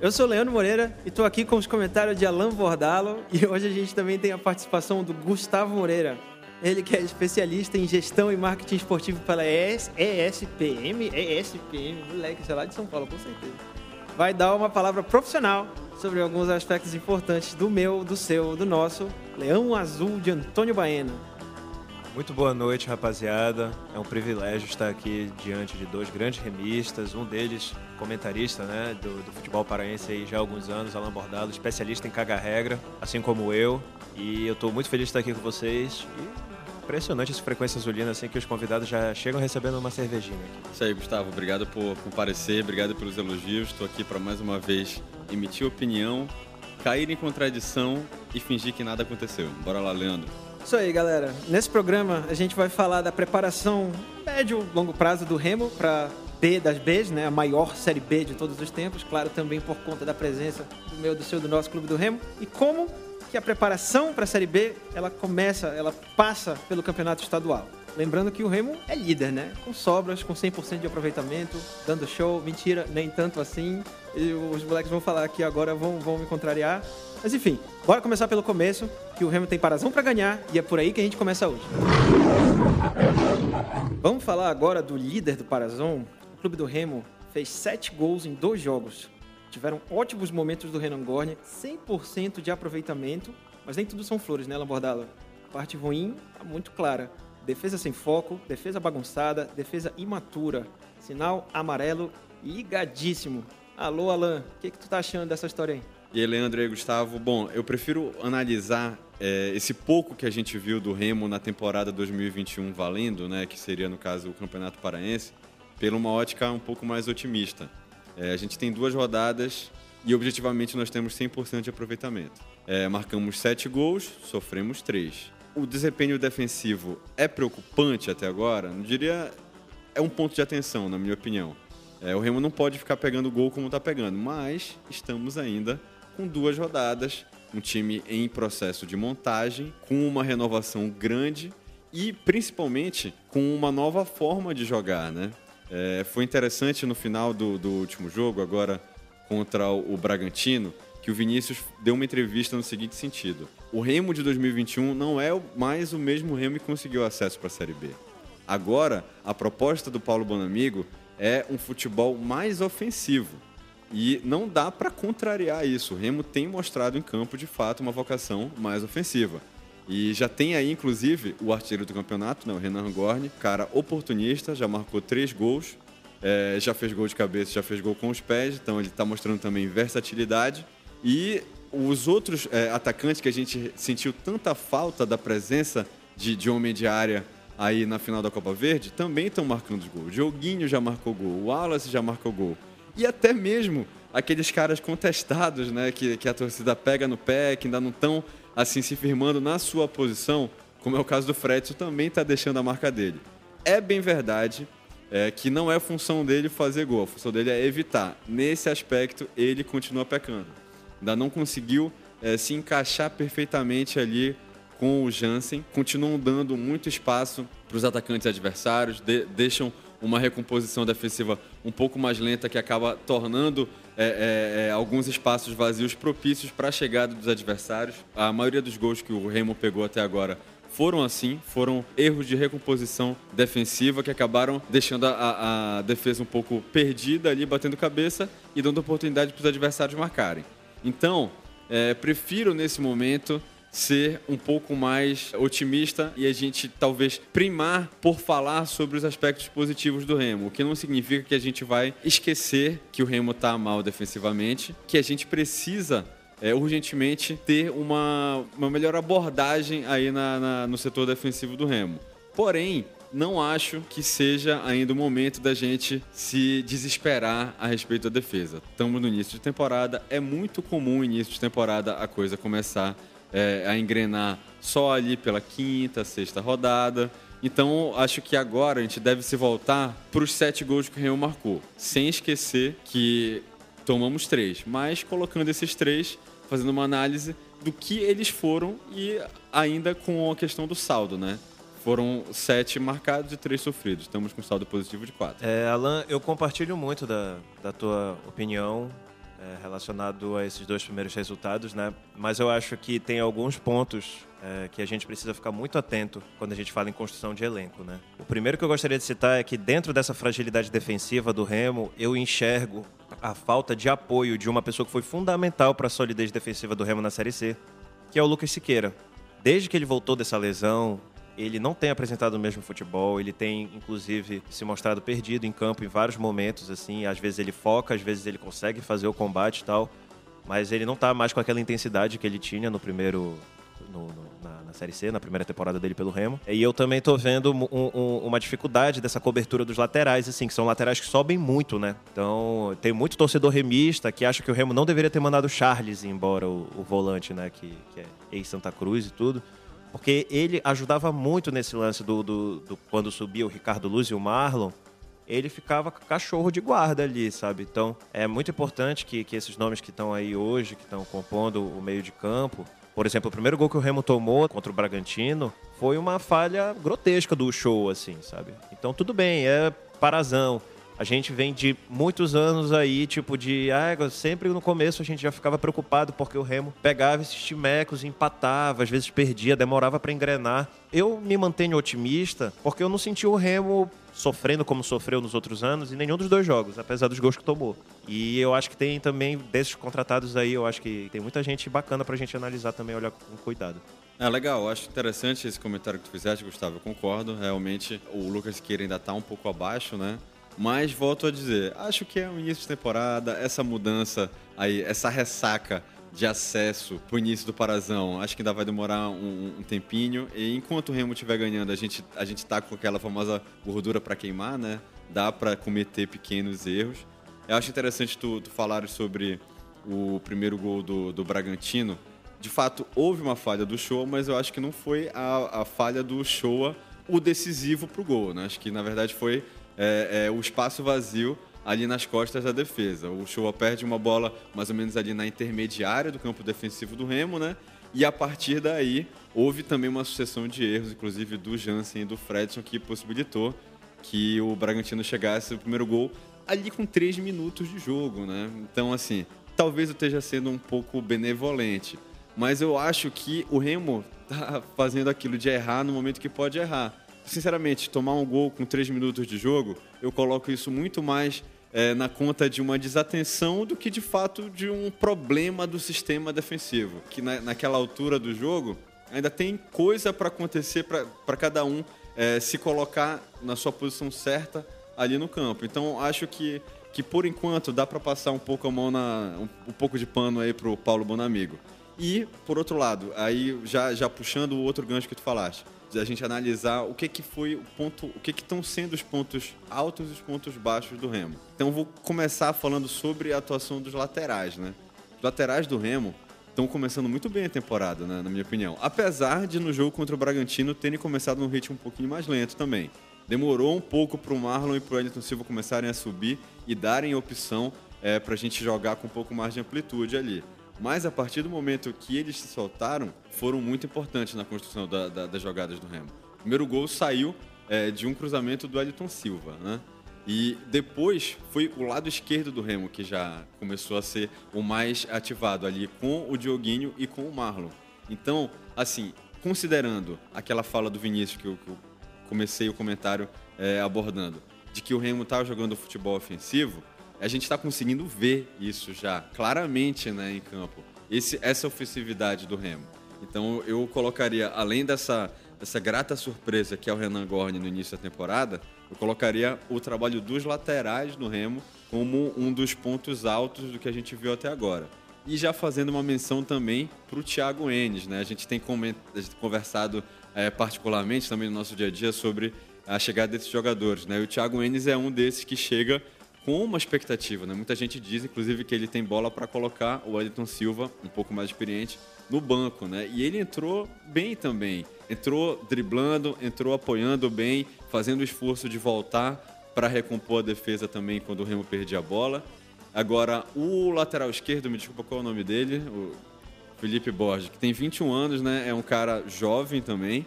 Eu sou Leandro Moreira e estou aqui com os comentários de Alan Bordalo e hoje a gente também tem a participação do Gustavo Moreira. Ele que é especialista em gestão e marketing esportivo pela ES, ESPM, ESPM, moleque, sei lá de São Paulo, com certeza. Vai dar uma palavra profissional sobre alguns aspectos importantes do meu, do seu, do nosso Leão Azul de Antônio Baena. Muito boa noite, rapaziada. É um privilégio estar aqui diante de dois grandes remistas, um deles comentarista né, do, do futebol paraense aí já há alguns anos, Alan Bordalo, especialista em cagar regra, assim como eu. E eu estou muito feliz de estar aqui com vocês. E impressionante essa frequência azulina, assim, que os convidados já chegam recebendo uma cervejinha aqui. Isso aí, Gustavo. Obrigado por comparecer, obrigado pelos elogios. Estou aqui para mais uma vez emitir opinião, cair em contradição e fingir que nada aconteceu. Bora lá, Leandro. Isso aí, galera. Nesse programa a gente vai falar da preparação médio longo prazo do Remo para B das Bs, né? A maior série B de todos os tempos, claro, também por conta da presença do meu, do seu, do nosso clube do Remo. E como que a preparação para a série B, ela começa, ela passa pelo campeonato estadual. Lembrando que o Remo é líder, né? Com sobras, com 100% de aproveitamento, dando show. Mentira, nem tanto assim. E os moleques vão falar aqui agora, vão, vão me contrariar. Mas enfim, bora começar pelo começo, que o Remo tem parazão para ganhar e é por aí que a gente começa hoje. Vamos falar agora do líder do Parazão. O clube do Remo fez 7 gols em dois jogos. Tiveram ótimos momentos do Renan Gorne, 100% de aproveitamento, mas nem tudo são flores, né, Lambordala? A parte ruim tá muito clara. Defesa sem foco, defesa bagunçada, defesa imatura. Sinal amarelo ligadíssimo. Alô, Alan, o que, que tu tá achando dessa história aí? E aí, Leandro e Gustavo, bom, eu prefiro analisar é, esse pouco que a gente viu do Remo na temporada 2021 valendo, né, que seria, no caso, o Campeonato Paraense, pela uma ótica um pouco mais otimista. É, a gente tem duas rodadas e, objetivamente, nós temos 100% de aproveitamento. É, marcamos sete gols, sofremos três. O desempenho defensivo é preocupante até agora? Não diria... É um ponto de atenção, na minha opinião. É, o Remo não pode ficar pegando gol como está pegando, mas estamos ainda com duas rodadas, um time em processo de montagem, com uma renovação grande e principalmente com uma nova forma de jogar, né? É, foi interessante no final do, do, último jogo, agora contra o, o Bragantino, que o Vinícius deu uma entrevista no seguinte sentido: o Remo de 2021 não é mais o mesmo Remo que conseguiu acesso para a Série B. Agora, a proposta do Paulo Bonamigo é um futebol mais ofensivo. E não dá para contrariar isso. O Remo tem mostrado em campo, de fato, uma vocação mais ofensiva. E já tem aí, inclusive, o artilheiro do campeonato, né, o Renan Gorni, cara oportunista, já marcou três gols, é, já fez gol de cabeça, já fez gol com os pés, então ele está mostrando também versatilidade. E os outros é, atacantes que a gente sentiu tanta falta da presença de, de homem de área aí na final da Copa Verde também estão marcando os gols. O Dioguinho já marcou gol, o Wallace já marcou gol e até mesmo aqueles caras contestados, né, que, que a torcida pega no pé, que ainda não estão assim se firmando na sua posição, como é o caso do Fredson, também está deixando a marca dele. É bem verdade é, que não é função dele fazer gol, a função dele é evitar. Nesse aspecto, ele continua pecando. Ainda não conseguiu é, se encaixar perfeitamente ali com o Jansen, continuam dando muito espaço para os atacantes adversários, de, deixam uma recomposição defensiva um pouco mais lenta que acaba tornando é, é, é alguns espaços vazios propícios para a chegada dos adversários. A maioria dos gols que o Remo pegou até agora foram assim, foram erros de recomposição defensiva que acabaram deixando a, a defesa um pouco perdida ali, batendo cabeça e dando oportunidade para os adversários marcarem. Então, é, prefiro nesse momento ser um pouco mais otimista e a gente talvez primar por falar sobre os aspectos positivos do Remo, o que não significa que a gente vai esquecer que o Remo está mal defensivamente, que a gente precisa é, urgentemente ter uma, uma melhor abordagem aí na, na, no setor defensivo do Remo. Porém, não acho que seja ainda o momento da gente se desesperar a respeito da defesa. Estamos no início de temporada, é muito comum início de temporada a coisa começar é, a engrenar só ali pela quinta, sexta rodada. Então, acho que agora a gente deve se voltar para os sete gols que o Real marcou, sem esquecer que tomamos três, mas colocando esses três, fazendo uma análise do que eles foram e ainda com a questão do saldo, né? Foram sete marcados e três sofridos. Estamos com saldo positivo de quatro. É, Alan, eu compartilho muito da, da tua opinião é, relacionado a esses dois primeiros resultados, né? Mas eu acho que tem alguns pontos é, que a gente precisa ficar muito atento quando a gente fala em construção de elenco, né? O primeiro que eu gostaria de citar é que dentro dessa fragilidade defensiva do Remo, eu enxergo a falta de apoio de uma pessoa que foi fundamental para a solidez defensiva do Remo na Série C, que é o Lucas Siqueira. Desde que ele voltou dessa lesão, ele não tem apresentado o mesmo futebol, ele tem inclusive se mostrado perdido em campo em vários momentos, assim, às vezes ele foca, às vezes ele consegue fazer o combate e tal, mas ele não tá mais com aquela intensidade que ele tinha no primeiro no, no, na, na, Série C, na primeira temporada dele pelo Remo. E eu também tô vendo um, um, uma dificuldade dessa cobertura dos laterais, assim, que são laterais que sobem muito, né? Então, tem muito torcedor remista que acha que o Remo não deveria ter mandado o Charles embora, o, o volante, né? Que, que é ex-Santa Cruz e tudo. Porque ele ajudava muito nesse lance do, do, do quando subia o Ricardo Luz e o Marlon ele ficava cachorro de guarda ali, sabe? Então é muito importante que, que esses nomes que estão aí hoje, que estão compondo o meio de campo, por exemplo, o primeiro gol que o Remo tomou contra o Bragantino foi uma falha grotesca do show, assim, sabe? Então tudo bem, é parazão. A gente vem de muitos anos aí, tipo de. Ah, sempre no começo a gente já ficava preocupado porque o Remo pegava esses timecos, empatava, às vezes perdia, demorava para engrenar. Eu me mantenho otimista porque eu não senti o Remo sofrendo como sofreu nos outros anos em nenhum dos dois jogos, apesar dos gols que tomou. E eu acho que tem também, desses contratados aí, eu acho que tem muita gente bacana pra gente analisar também, olhar com cuidado. É legal, acho interessante esse comentário que tu fizeste, Gustavo, eu concordo. Realmente o Lucas Queira ainda tá um pouco abaixo, né? Mas volto a dizer, acho que é um início de temporada, essa mudança aí, essa ressaca de acesso pro início do Parazão, acho que ainda vai demorar um, um tempinho. E enquanto o Remo estiver ganhando, a gente, a gente tá com aquela famosa gordura para queimar, né? Dá para cometer pequenos erros. Eu acho interessante tu, tu falar sobre o primeiro gol do, do Bragantino. De fato, houve uma falha do Show, mas eu acho que não foi a, a falha do Show o decisivo pro gol, né? Acho que, na verdade, foi é, é, o espaço vazio ali nas costas da defesa. O Showa perde uma bola mais ou menos ali na intermediária do campo defensivo do Remo, né? E a partir daí houve também uma sucessão de erros, inclusive do Jansen e do Fredson, que possibilitou que o Bragantino chegasse no primeiro gol ali com três minutos de jogo, né? Então, assim, talvez eu esteja sendo um pouco benevolente, mas eu acho que o Remo tá fazendo aquilo de errar no momento que pode errar sinceramente, tomar um gol com três minutos de jogo, eu coloco isso muito mais é, na conta de uma desatenção do que de fato de um problema do sistema defensivo. Que na, naquela altura do jogo ainda tem coisa para acontecer para cada um é, se colocar na sua posição certa ali no campo. Então acho que, que por enquanto dá para passar um pouco a mão na um, um pouco de pano aí pro Paulo Bonamigo. E por outro lado, aí já já puxando o outro gancho que tu falaste a gente analisar o que que foi o ponto, o que que estão sendo os pontos altos e os pontos baixos do Remo. Então vou começar falando sobre a atuação dos laterais, né? Os laterais do Remo estão começando muito bem a temporada, né, na minha opinião. Apesar de no jogo contra o Bragantino terem começado num ritmo um pouquinho mais lento também. Demorou um pouco para o Marlon e para o Elton Silva começarem a subir e darem opção é, para a gente jogar com um pouco mais de amplitude ali. Mas a partir do momento que eles se soltaram, foram muito importantes na construção da, da, das jogadas do Remo. O primeiro gol saiu é, de um cruzamento do Elton Silva, né? E depois foi o lado esquerdo do Remo que já começou a ser o mais ativado ali com o Dioguinho e com o Marlon. Então, assim, considerando aquela fala do Vinícius que eu, que eu comecei o comentário é, abordando, de que o Remo estava jogando futebol ofensivo, a gente está conseguindo ver isso já claramente né, em campo. Esse, essa ofensividade do Remo. Então eu colocaria, além dessa, dessa grata surpresa que é o Renan Gorni no início da temporada, eu colocaria o trabalho dos laterais no Remo como um dos pontos altos do que a gente viu até agora. E já fazendo uma menção também para o Thiago Enes, né? A gente tem conversado é, particularmente também no nosso dia a dia sobre a chegada desses jogadores, né? E o Thiago Enes é um desses que chega com uma expectativa, né? Muita gente diz, inclusive, que ele tem bola para colocar o Wellington Silva, um pouco mais experiente, no banco, né? E ele entrou bem também. Entrou driblando, entrou apoiando bem, fazendo o esforço de voltar para recompor a defesa também quando o Remo perdia a bola. Agora, o lateral esquerdo, me desculpa qual é o nome dele, o Felipe Borges, que tem 21 anos, né? É um cara jovem também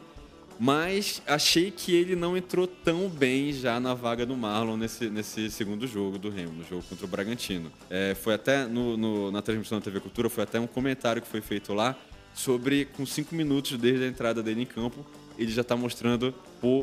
mas achei que ele não entrou tão bem já na vaga do Marlon nesse, nesse segundo jogo do Remo, no jogo contra o Bragantino. É, foi até no, no, na transmissão da TV Cultura, foi até um comentário que foi feito lá sobre, com cinco minutos desde a entrada dele em campo, ele já está mostrando,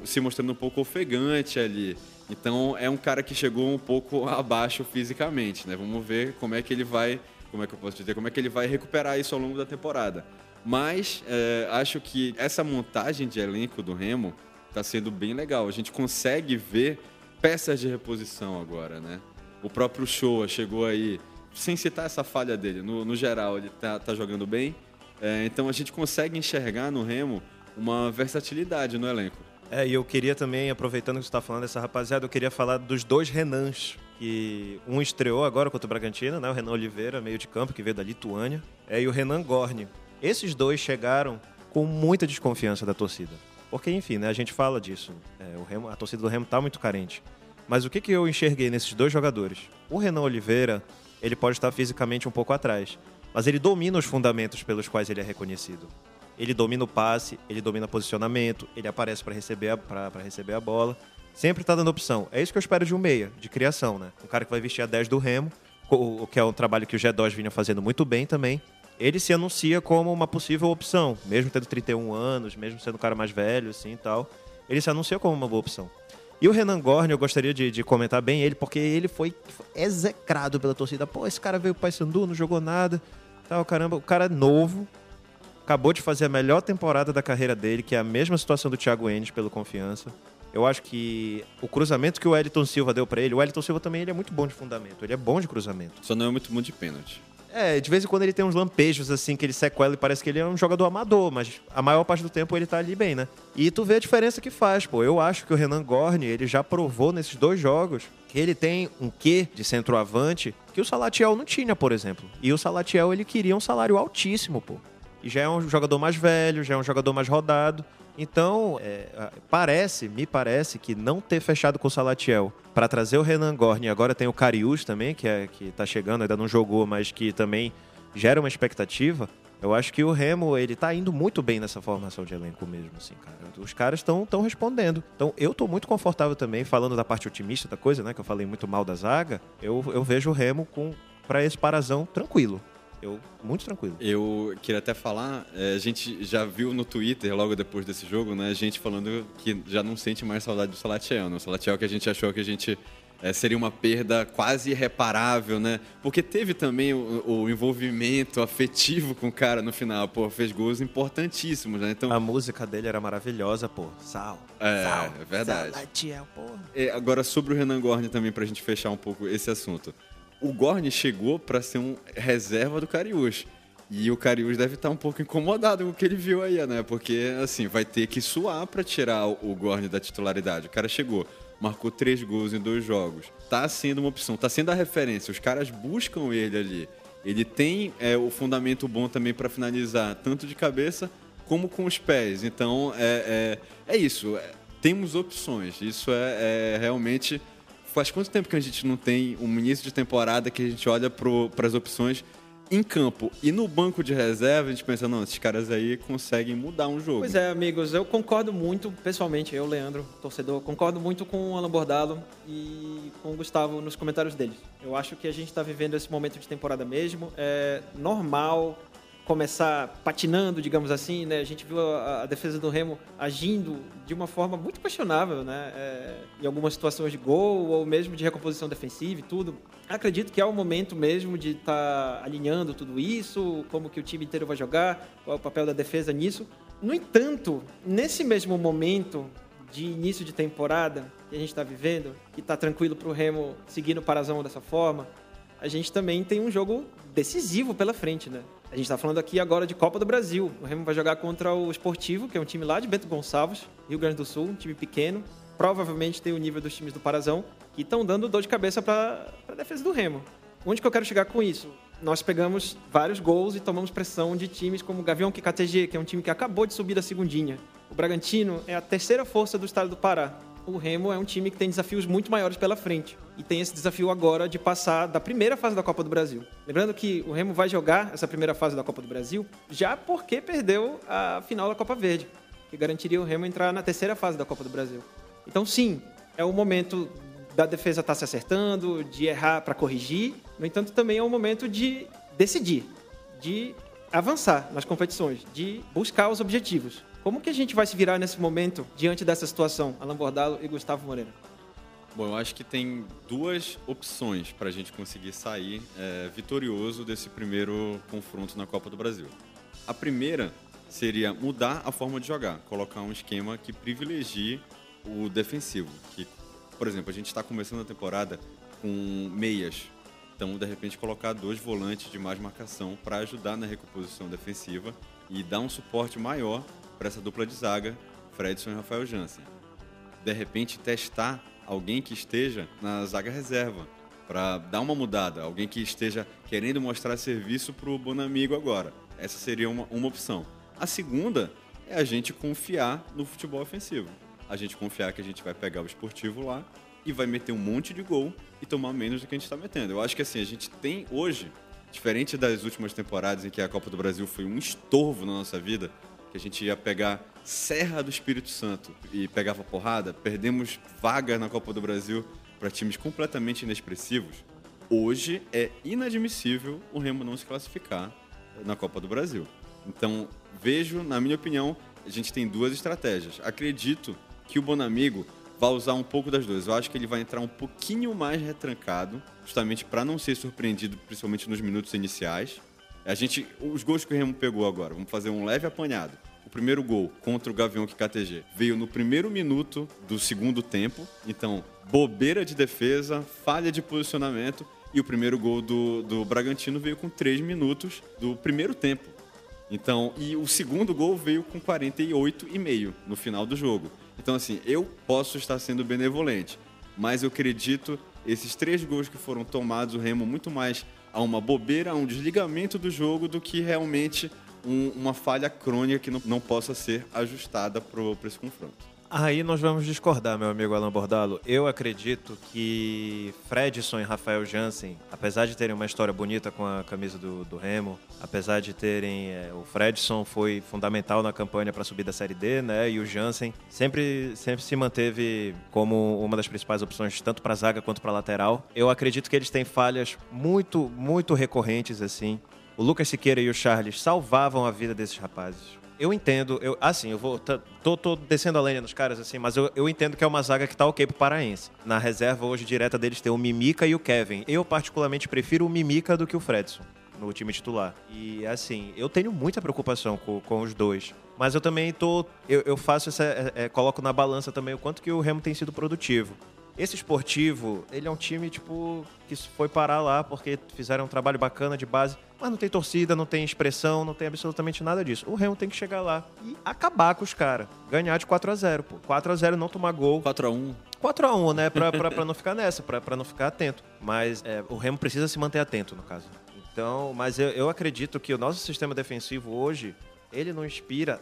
se mostrando um pouco ofegante ali. Então é um cara que chegou um pouco <laughs> abaixo fisicamente, né? Vamos ver como é que ele vai, como é que eu posso dizer, como é que ele vai recuperar isso ao longo da temporada. Mas é, acho que essa montagem de elenco do Remo está sendo bem legal. A gente consegue ver peças de reposição agora, né? O próprio Showa chegou aí, sem citar essa falha dele, no, no geral ele tá, tá jogando bem. É, então a gente consegue enxergar no Remo uma versatilidade no elenco. É, e eu queria também, aproveitando que você está falando dessa rapaziada, eu queria falar dos dois Renans, que um estreou agora contra o Bragantino, né? O Renan Oliveira, meio de campo, que veio da Lituânia, é, e o Renan Gorni. Esses dois chegaram com muita desconfiança da torcida. Porque, enfim, né, a gente fala disso. É, o Remo, a torcida do Remo está muito carente. Mas o que, que eu enxerguei nesses dois jogadores? O Renan Oliveira, ele pode estar fisicamente um pouco atrás, mas ele domina os fundamentos pelos quais ele é reconhecido. Ele domina o passe, ele domina o posicionamento, ele aparece para receber, a, receber a bola. Sempre está dando opção. É isso que eu espero de um meia, de criação, né? Um cara que vai vestir a 10 do Remo, o que é um trabalho que o G2 vinha fazendo muito bem também. Ele se anuncia como uma possível opção, mesmo tendo 31 anos, mesmo sendo um cara mais velho, assim e tal. Ele se anuncia como uma boa opção. E o Renan Gorne, eu gostaria de, de, comentar bem ele, porque ele foi execrado pela torcida. Pô, esse cara veio pro Paysandu, não jogou nada. Tal, caramba, o cara é novo, acabou de fazer a melhor temporada da carreira dele, que é a mesma situação do Thiago Enes pelo confiança. Eu acho que o cruzamento que o Wellington Silva deu para ele, o Wellington Silva também ele é muito bom de fundamento, ele é bom de cruzamento. Só não é muito bom de pênalti. É, de vez em quando ele tem uns lampejos assim que ele sequela e parece que ele é um jogador amador, mas a maior parte do tempo ele tá ali bem, né? E tu vê a diferença que faz, pô. Eu acho que o Renan Gorni, ele já provou nesses dois jogos que ele tem um quê de centroavante que o Salatiel não tinha, por exemplo. E o Salatiel, ele queria um salário altíssimo, pô. E já é um jogador mais velho, já é um jogador mais rodado. Então, é, parece, me parece que não ter fechado com o Salatiel para trazer o Renan Gorni, agora tem o Carius também, que, é, que tá chegando, ainda não jogou, mas que também gera uma expectativa. Eu acho que o Remo, ele tá indo muito bem nessa formação de elenco mesmo, assim, cara. Os caras estão tão respondendo. Então, eu tô muito confortável também, falando da parte otimista da coisa, né, que eu falei muito mal da zaga, eu, eu vejo o Remo com para esse parazão tranquilo. Eu, muito tranquilo. Eu queria até falar, é, a gente já viu no Twitter, logo depois desse jogo, né, gente falando que já não sente mais saudade do Salatiel, né? O Salatiel que a gente achou que a gente é, seria uma perda quase irreparável, né? Porque teve também o, o, envolvimento afetivo com o cara no final, pô, fez gols importantíssimos, né? Então, a música dele era maravilhosa, pô. Sal. É, Sal, é verdade. Salatiel, pô. É, agora, sobre o Renan Gorni também, pra gente fechar um pouco esse assunto o Gorni chegou para ser um reserva do Cariús. E o Cariús deve estar tá um pouco incomodado com o que ele viu aí, né? Porque, assim, vai ter que suar para tirar o Gorni da titularidade. O cara chegou, marcou três gols em dois jogos. Tá sendo uma opção, tá sendo a referência. Os caras buscam ele ali. Ele tem é, o fundamento bom também para finalizar, tanto de cabeça como com os pés. Então, é, é, é isso. É, temos opções. Isso é, é realmente Faz quanto tempo que a gente não tem um início de temporada que a gente olha para as opções em campo e no banco de reserva a gente pensa, não, esses caras aí conseguem mudar um jogo. Pois é, amigos, eu concordo muito, pessoalmente, eu, Leandro, torcedor, concordo muito com o Alan Bordalo e com o Gustavo nos comentários deles. Eu acho que a gente está vivendo esse momento de temporada mesmo. É normal começar patinando, digamos assim, né? A gente viu a, a defesa do Remo agindo de uma forma muito questionável, né? É, em algumas situações de gol ou mesmo de recomposição defensiva e tudo. Acredito que é o momento mesmo de estar tá alinhando tudo isso, como que o time inteiro vai jogar, qual é o papel da defesa nisso. No entanto, nesse mesmo momento de início de temporada que a gente está vivendo, que está tranquilo para o Remo seguir no Parazão dessa forma, a gente também tem um jogo decisivo pela frente, né? A gente está falando aqui agora de Copa do Brasil. O Remo vai jogar contra o Esportivo, que é um time lá de Bento Gonçalves, Rio Grande do Sul, um time pequeno. Provavelmente tem o nível dos times do Parazão, que estão dando dor de cabeça para a defesa do Remo. Onde que eu quero chegar com isso? Nós pegamos vários gols e tomamos pressão de times como o Gavião KTG, que é um time que acabou de subir da segundinha. O Bragantino é a terceira força do estado do Pará o Remo é um time que tem desafios muito maiores pela frente. E tem esse desafio agora de passar da primeira fase da Copa do Brasil. Lembrando que o Remo vai jogar essa primeira fase da Copa do Brasil já porque perdeu a final da Copa Verde, que garantiria o Remo entrar na terceira fase da Copa do Brasil. Então, sim, é o momento da defesa estar tá se acertando, de errar para corrigir. No entanto, também é o momento de decidir, de avançar nas competições, de buscar os objetivos. Como que a gente vai se virar nesse momento diante dessa situação, Alan Bordalo e Gustavo Moreira? Bom, eu acho que tem duas opções para a gente conseguir sair é, vitorioso desse primeiro confronto na Copa do Brasil. A primeira seria mudar a forma de jogar, colocar um esquema que privilegie o defensivo. Que, por exemplo, a gente está começando a temporada com meias Então, de repente, colocar dois volantes de mais marcação para ajudar na recomposição defensiva e dar um suporte maior para essa dupla de zaga, Fredson e Rafael Jansen. De repente, testar alguém que esteja na zaga reserva para dar uma mudada, alguém que esteja querendo mostrar serviço para o Bonamigo agora. Essa seria uma, uma opção. A segunda é a gente confiar no futebol ofensivo. A gente confiar que a gente vai pegar o esportivo lá e vai meter um monte de gol e tomar menos do que a gente está metendo. Eu acho que assim, a gente tem hoje, diferente das últimas temporadas em que a Copa do Brasil foi um estorvo na nossa vida, que a gente ia pegar Serra do Espírito Santo e pegava porrada, perdemos vaga na Copa do Brasil para times completamente inexpressivos. Hoje é inadmissível o Remo não se classificar na Copa do Brasil. Então, vejo, na minha opinião, a gente tem duas estratégias. Acredito que o Bonamigo vai usar um pouco das duas. Eu acho que ele vai entrar um pouquinho mais retrancado, justamente para não ser surpreendido, principalmente nos minutos iniciais. A gente, os gols que o Remo pegou agora, vamos fazer um leve apanhado. O primeiro gol contra o Gavião KTG veio no primeiro minuto do segundo tempo. Então, bobeira de defesa, falha de posicionamento. E o primeiro gol do, do Bragantino veio com três minutos do primeiro tempo. Então, e o segundo gol veio com 48 e meio no final do jogo. Então, assim, eu posso estar sendo benevolente, mas eu acredito esses três gols que foram tomados, o Remo muito mais a uma bobeira, a um desligamento do jogo, do que realmente um, uma falha crônica que não, não possa ser ajustada para esse confronto. Aí nós vamos discordar, meu amigo Alan Bordalo. Eu acredito que Fredson e Rafael Jansen, apesar de terem uma história bonita com a camisa do, do Remo, apesar de terem. É, o Fredson foi fundamental na campanha para subir da Série D, né? E o Jansen sempre, sempre se manteve como uma das principais opções, tanto para zaga quanto para lateral. Eu acredito que eles têm falhas muito, muito recorrentes, assim. O Lucas Siqueira e o Charles salvavam a vida desses rapazes eu entendo, eu, assim, eu vou. Tô, tô descendo a lenha nos caras, assim, mas eu, eu entendo que é uma zaga que tá ok pro Paraense. Na reserva hoje direta deles tem o Mimica e o Kevin. Eu, particularmente, prefiro o Mimica do que o Fredson no time titular. E assim, eu tenho muita preocupação com, com os dois. Mas eu também tô. Eu, eu faço essa. É, é, coloco na balança também o quanto que o Remo tem sido produtivo. Esse esportivo, ele é um time, tipo, que foi parar lá porque fizeram um trabalho bacana de base, mas não tem torcida, não tem expressão, não tem absolutamente nada disso. O Remo tem que chegar lá e acabar com os caras. Ganhar de 4 a 0 pô. 4 a 0 não tomar gol. 4 a 1 4 a 1 né? Pra, pra, pra não ficar nessa, pra, pra não ficar atento. Mas é, o Remo precisa se manter atento, no caso. Então, mas eu, eu acredito que o nosso sistema defensivo hoje, ele não inspira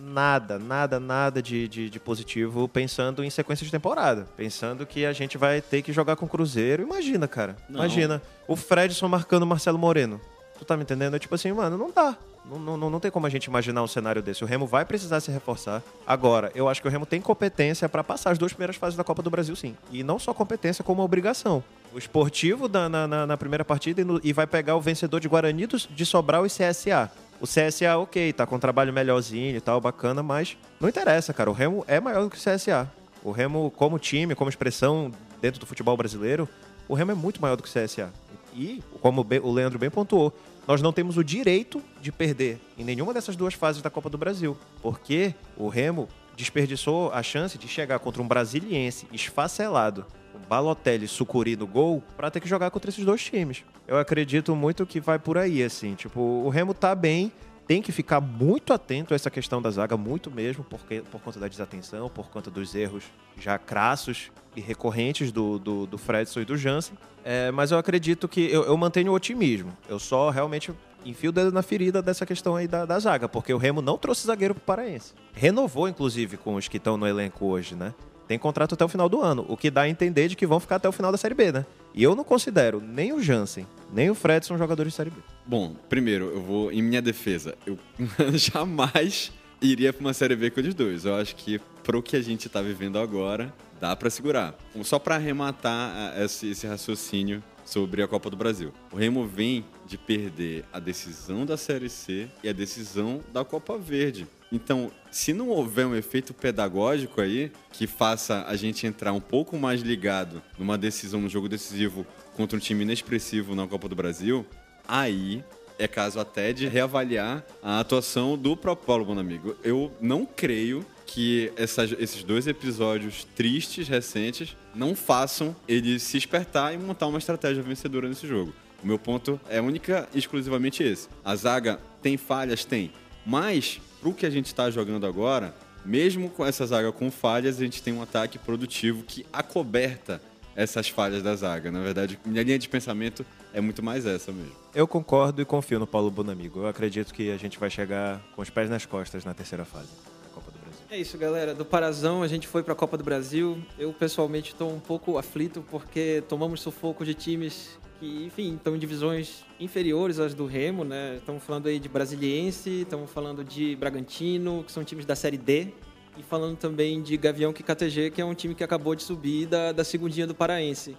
nada, nada, nada de, de, de, positivo pensando em sequência de temporada. Pensando que a gente vai ter que jogar com o Cruzeiro. Imagina, cara. Não. Imagina. O Fredson marcando o Marcelo Moreno. Tu tá me entendendo? É tipo assim, mano, não dá. Não, não, não tem como a gente imaginar um cenário desse. O Remo vai precisar se reforçar. Agora, eu acho que o Remo tem competência para passar as duas primeiras fases da Copa do Brasil, sim. E não só competência, como obrigação. O esportivo na, na, na primeira partida e, no, e, vai pegar o vencedor de Guarani de Sobral e CSA. O CSA, ok, tá com um trabalho melhorzinho e tal, bacana, mas não interessa, cara. O Remo é maior do que o CSA. O Remo, como time, como expressão dentro do futebol brasileiro, o Remo é muito maior do que o CSA. E, como o Leandro bem pontuou, nós não temos o direito de perder em nenhuma dessas duas fases da Copa do Brasil, porque o Remo desperdiçou a chance de chegar contra um brasiliense esfacelado Balotelli, Sucuri no gol para ter que jogar contra esses dois times. Eu acredito muito que vai por aí, assim. Tipo, o Remo tá bem, tem que ficar muito atento a essa questão da zaga, muito mesmo, porque, por conta da desatenção, por conta dos erros já crassos e recorrentes do, do, do Fredson e do Jansen. É, mas eu acredito que eu, eu, mantenho o otimismo. Eu só realmente enfio o dedo na ferida dessa questão aí da, da zaga, porque o Remo não trouxe zagueiro pro Paraense. Renovou, inclusive, com os que estão no elenco hoje, né? Tem contrato até o final do ano, o que dá a entender de que vão ficar até o final da Série B, né? E eu não considero nem o Jansen, nem o Fred são jogadores de Série B. Bom, primeiro, eu vou, em minha defesa, eu <laughs> jamais iria para uma Série B com os dois. Eu acho que pro que a gente está vivendo agora, dá para segurar. Só para arrematar esse, esse raciocínio sobre a Copa do Brasil. O Remo vem de perder a decisão da Série C e a decisão da Copa Verde. Então, se não houver um efeito pedagógico aí que faça a gente entrar um pouco mais ligado numa decisão, num jogo decisivo contra um time inexpressivo na Copa do Brasil, aí é caso até de reavaliar a atuação do próprio Paulo Bonamigo. Eu não creio que essas, esses dois episódios tristes, recentes, não façam ele se espertar e montar uma estratégia vencedora nesse jogo. O meu ponto é única e exclusivamente esse. A zaga tem falhas? Tem. Mas, pro que a gente está jogando agora, mesmo com essa zaga com falhas, a gente tem um ataque produtivo que acoberta essas falhas da zaga. Na verdade, minha linha de pensamento é muito mais essa mesmo. Eu concordo e confio no Paulo Bonamigo. Eu acredito que a gente vai chegar com os pés nas costas na terceira fase da Copa do Brasil. É isso, galera. Do Parazão a gente foi para a Copa do Brasil. Eu pessoalmente estou um pouco aflito porque tomamos sufoco de times que, enfim, estão em divisões inferiores às do Remo, né? Estamos falando aí de Brasiliense, estamos falando de Bragantino, que são times da Série D, e falando também de Gavião KTG, que é um time que acabou de subir da, da segundinha do Paraense.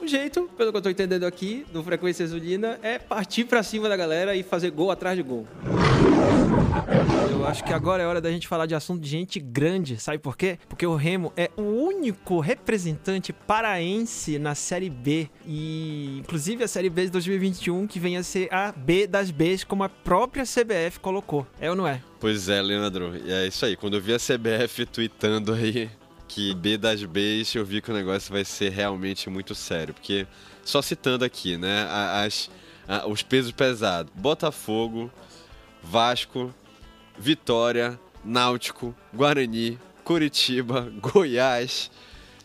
O jeito, pelo que eu estou entendendo aqui, do Frequência Azulina, é partir para cima da galera e fazer gol atrás de gol. Eu acho que agora é hora da gente falar de assunto de gente grande, sabe por quê? Porque o Remo é o único representante paraense na Série B e inclusive a Série B de 2021 que vem a ser a B das Bs como a própria CBF colocou. É ou não é? Pois é, Leandro. E é isso aí. Quando eu vi a CBF tweetando aí que B das Bs, eu vi que o negócio vai ser realmente muito sério. Porque, só citando aqui, né, as, os pesos pesados: Botafogo, Vasco, Vitória, Náutico, Guarani, Curitiba, <laughs> Goiás.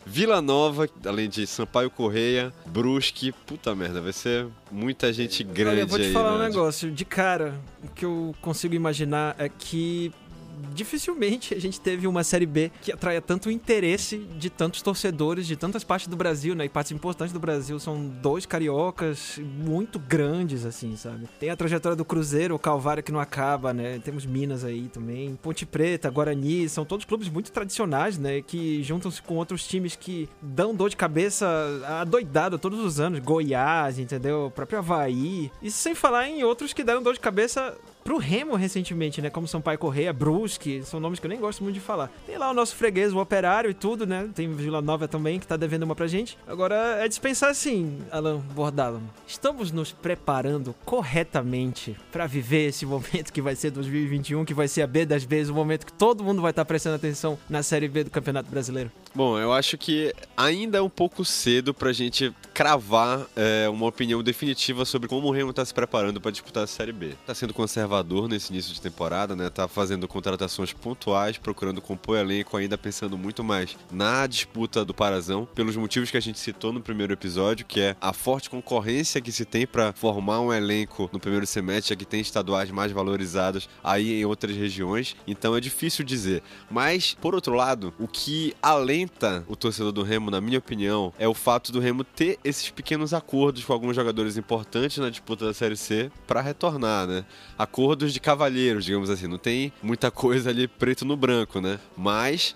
Vila Nova, além de Sampaio Correia, Brusque, puta merda, vai ser muita gente grande aí. Eu vou te aí, falar né? um negócio, de cara, o que eu consigo imaginar é que dificilmente a gente teve uma Série B que atraia tanto interesse de tantos torcedores de tantas partes do Brasil, né? E partes importantes do Brasil são dois cariocas muito grandes, assim, sabe? Tem a trajetória do Cruzeiro, o Calvário que não acaba, né? Temos Minas aí também. Ponte Preta, Guarani, são todos clubes muito tradicionais, né? Que juntam-se com outros times que dão dor de cabeça adoidado todos os anos. Goiás, entendeu? O próprio Havaí. Isso sem falar em outros que deram dor de cabeça pro Remo recentemente, né? Como Sampaio Correia, Brusque, são nomes que eu nem gosto muito de falar. Tem lá o nosso freguês, o Operário e tudo, né? Tem Vila Nova também, que tá devendo uma pra gente. Agora, é dispensar assim, Alan Bordalo. Estamos nos preparando corretamente para viver esse momento que vai ser 2021, que vai ser a B das Bs, o momento que todo mundo vai estar tá prestando atenção na Série B do Campeonato Brasileiro? Bom, eu acho que ainda é um pouco cedo pra gente cravar é, uma opinião definitiva sobre como o Remo tá se preparando para disputar a Série B. Tá sendo conservador nesse início de temporada, né? Tá fazendo contratações pontuais, procurando compor elenco, ainda pensando muito mais na disputa do Parazão, pelos motivos que a gente citou no primeiro episódio, que é a forte concorrência que se tem para formar um elenco no primeiro semestre, já que tem estaduais mais valorizados aí em outras regiões. Então é difícil dizer. Mas, por outro lado, o que o torcedor do Remo, na minha opinião, é o fato do Remo ter esses pequenos acordos com alguns jogadores importantes na disputa da Série C para retornar, né? Acordos de cavalheiros, digamos assim. Não tem muita coisa ali preto no branco, né? Mas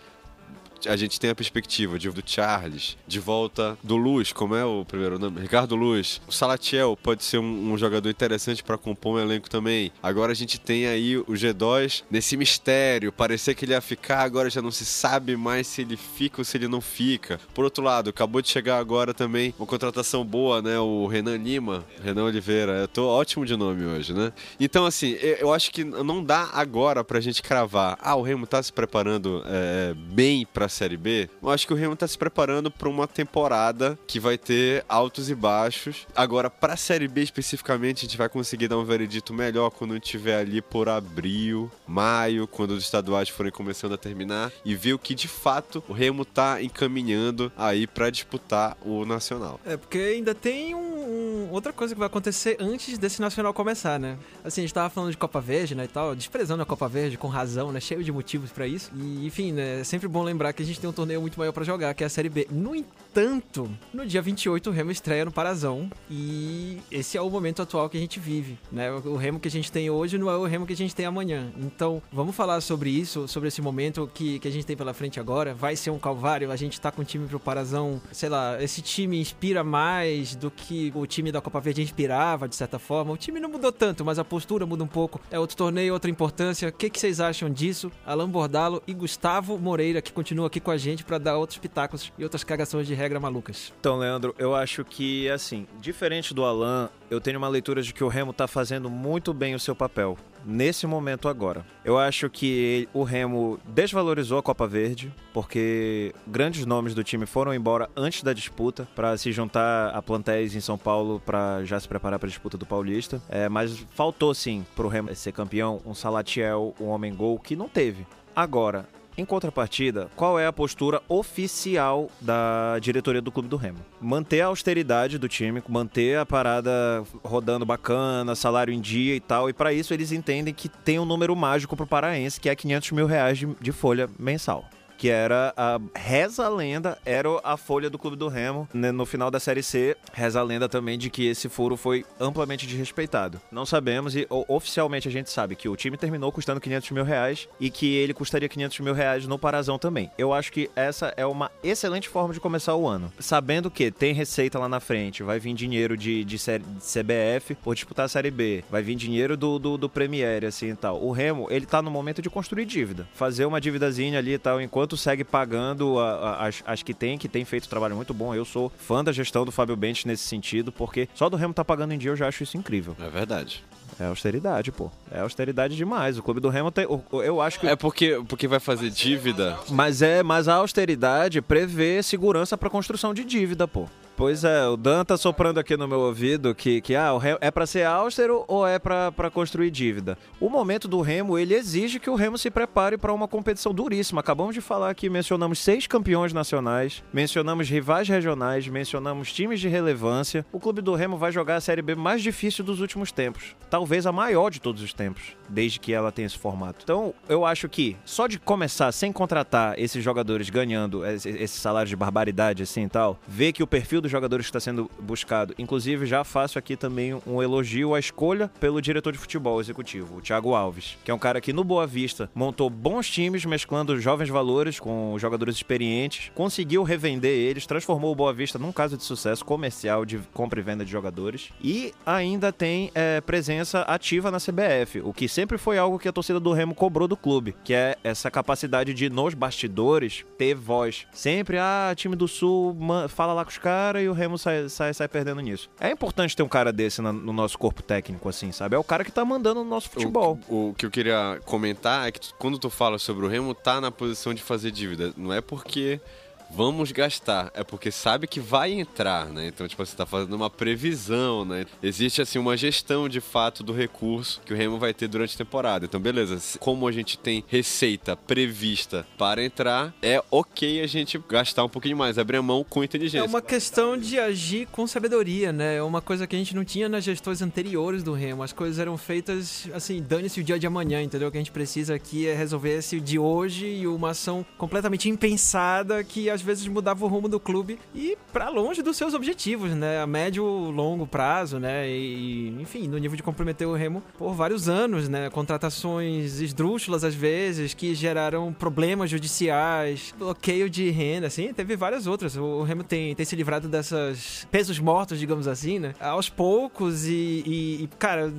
a gente tem a perspectiva de, do Charles, de volta do Luz, como é o primeiro nome? Ricardo Luz. O Salatiel pode ser um, um jogador interessante para compor um elenco também. Agora a gente tem aí o G2 nesse mistério. Parecia que ele ia ficar, agora já não se sabe mais se ele fica ou se ele não fica. Por outro lado, acabou de chegar agora também uma contratação boa, né? O Renan Lima, Renan Oliveira. Eu tô ótimo de nome hoje, né? Então, assim, eu acho que não dá agora pra gente cravar. Ah, o Remo tá se preparando é, bem pra Série B, eu acho que o Remo tá se preparando para uma temporada que vai ter altos e baixos. Agora, pra Série B especificamente, a gente vai conseguir dar um veredito melhor quando estiver ali por abril, maio, quando os estaduais forem começando a terminar e ver o que de fato o Remo tá encaminhando aí para disputar o Nacional. É, porque ainda tem um, um, outra coisa que vai acontecer antes desse Nacional começar, né? Assim, a gente tava falando de Copa Verde, né, e tal, desprezando a Copa Verde com razão, né, cheio de motivos para isso. E, enfim, né, é sempre bom lembrar que que a gente tem um torneio muito maior para jogar, que é a Série B. No entanto, no dia 28 o Remo estreia no Parazão e esse é o momento atual que a gente vive, né? O Remo que a gente tem hoje não é o Remo que a gente tem amanhã. Então, vamos falar sobre isso, sobre esse momento que, que a gente tem pela frente agora. Vai ser um calvário, a gente tá com o time pro Parazão, sei lá, esse time inspira mais do que o time da Copa Verde inspirava, de certa forma. O time não mudou tanto, mas a postura muda um pouco. É outro torneio, outra importância. O que, que vocês acham disso? Alan Bordalo e Gustavo Moreira, que continua aqui com a gente para dar outros pitacos e outras cagações de regra malucas. Então, Leandro, eu acho que, assim, diferente do Alan, eu tenho uma leitura de que o Remo tá fazendo muito bem o seu papel nesse momento agora. Eu acho que o Remo desvalorizou a Copa Verde, porque grandes nomes do time foram embora antes da disputa para se juntar a plantéis em São Paulo para já se preparar para a disputa do Paulista. É, mas faltou sim pro Remo ser campeão um Salatiel, um homem gol que não teve. Agora, em contrapartida, qual é a postura oficial da diretoria do Clube do Remo? Manter a austeridade do time, manter a parada rodando bacana, salário em dia e tal, e para isso eles entendem que tem um número mágico pro paraense, que é 500 mil reais de, de folha mensal que era a reza a lenda, era a folha do Clube do Remo né, no final da Série C. Reza a lenda também de que esse furo foi amplamente desrespeitado. Não sabemos e oficialmente a gente sabe que o time terminou custando 500 mil reais e que ele custaria 500 mil reais no Parazão também. Eu acho que essa é uma excelente forma de começar o ano. Sabendo que tem receita lá na frente, vai vir dinheiro de, de, série, de CBF por disputar a Série B, vai vir dinheiro do, do, do Premier, assim e tal. O Remo, ele tá no momento de construir dívida. Fazer uma dívidazinha ali e tal, enquanto segue pagando a, a, as, as que tem, que tem feito um trabalho muito bom. Eu sou fã da gestão do Fábio Bentes nesse sentido, porque só do Remo tá pagando em dia eu já acho isso incrível. É verdade. É austeridade, pô. É austeridade demais. O clube do Remo tem. Eu acho que. É porque, porque vai fazer dívida. Mas é, mas a austeridade prevê segurança para construção de dívida, pô. Pois é, o Dan tá soprando aqui no meu ouvido que, que ah, é para ser austero ou é para construir dívida. O momento do Remo, ele exige que o Remo se prepare para uma competição duríssima. Acabamos de falar que mencionamos seis campeões nacionais, mencionamos rivais regionais, mencionamos times de relevância. O clube do Remo vai jogar a Série B mais difícil dos últimos tempos. Talvez a maior de todos os tempos, desde que ela tenha esse formato. Então, eu acho que só de começar sem contratar esses jogadores ganhando esse salário de barbaridade assim e tal, ver que o perfil do dos jogadores que está sendo buscado. Inclusive, já faço aqui também um elogio à escolha pelo diretor de futebol executivo, o Thiago Alves, que é um cara que no Boa Vista montou bons times, mesclando jovens valores com jogadores experientes, conseguiu revender eles, transformou o Boa Vista num caso de sucesso comercial de compra e venda de jogadores e ainda tem é, presença ativa na CBF, o que sempre foi algo que a torcida do Remo cobrou do clube, que é essa capacidade de nos bastidores ter voz. Sempre, ah, time do Sul, fala lá com os caras e o Remo sai, sai, sai perdendo nisso. É importante ter um cara desse no, no nosso corpo técnico, assim, sabe? É o cara que tá mandando no nosso futebol. O, o, que eu queria comentar é que tu, quando tu fala sobre o Remo, tá na posição de fazer dívida. Não é porque vamos gastar. É porque sabe que vai entrar, né? Então, tipo, você tá fazendo uma previsão, né? Existe, assim, uma gestão de fato do recurso que o Remo vai ter durante a temporada. Então, beleza, como a gente tem receita prevista para entrar, é ok a gente gastar um pouquinho mais, abrir a mão com inteligência. É uma questão de agir com sabedoria, né? É uma coisa que a gente não tinha nas gestões anteriores do Remo. As coisas eram feitas, assim, dane-se o dia de amanhã, entendeu? O que a gente precisa aqui é resolver esse de hoje e uma ação completamente impensada que a às vezes mudava o rumo do clube e para longe dos seus objetivos, né? A médio longo prazo, né? E, enfim, no nível de comprometer o Remo por vários anos, né? Contratações esdrúxulas às vezes que geraram problemas judiciais, bloqueio de renda, assim, teve várias outras. O Remo tem, tem se livrado dessas pesos mortos, digamos assim, né? Aos poucos e, e, e cara,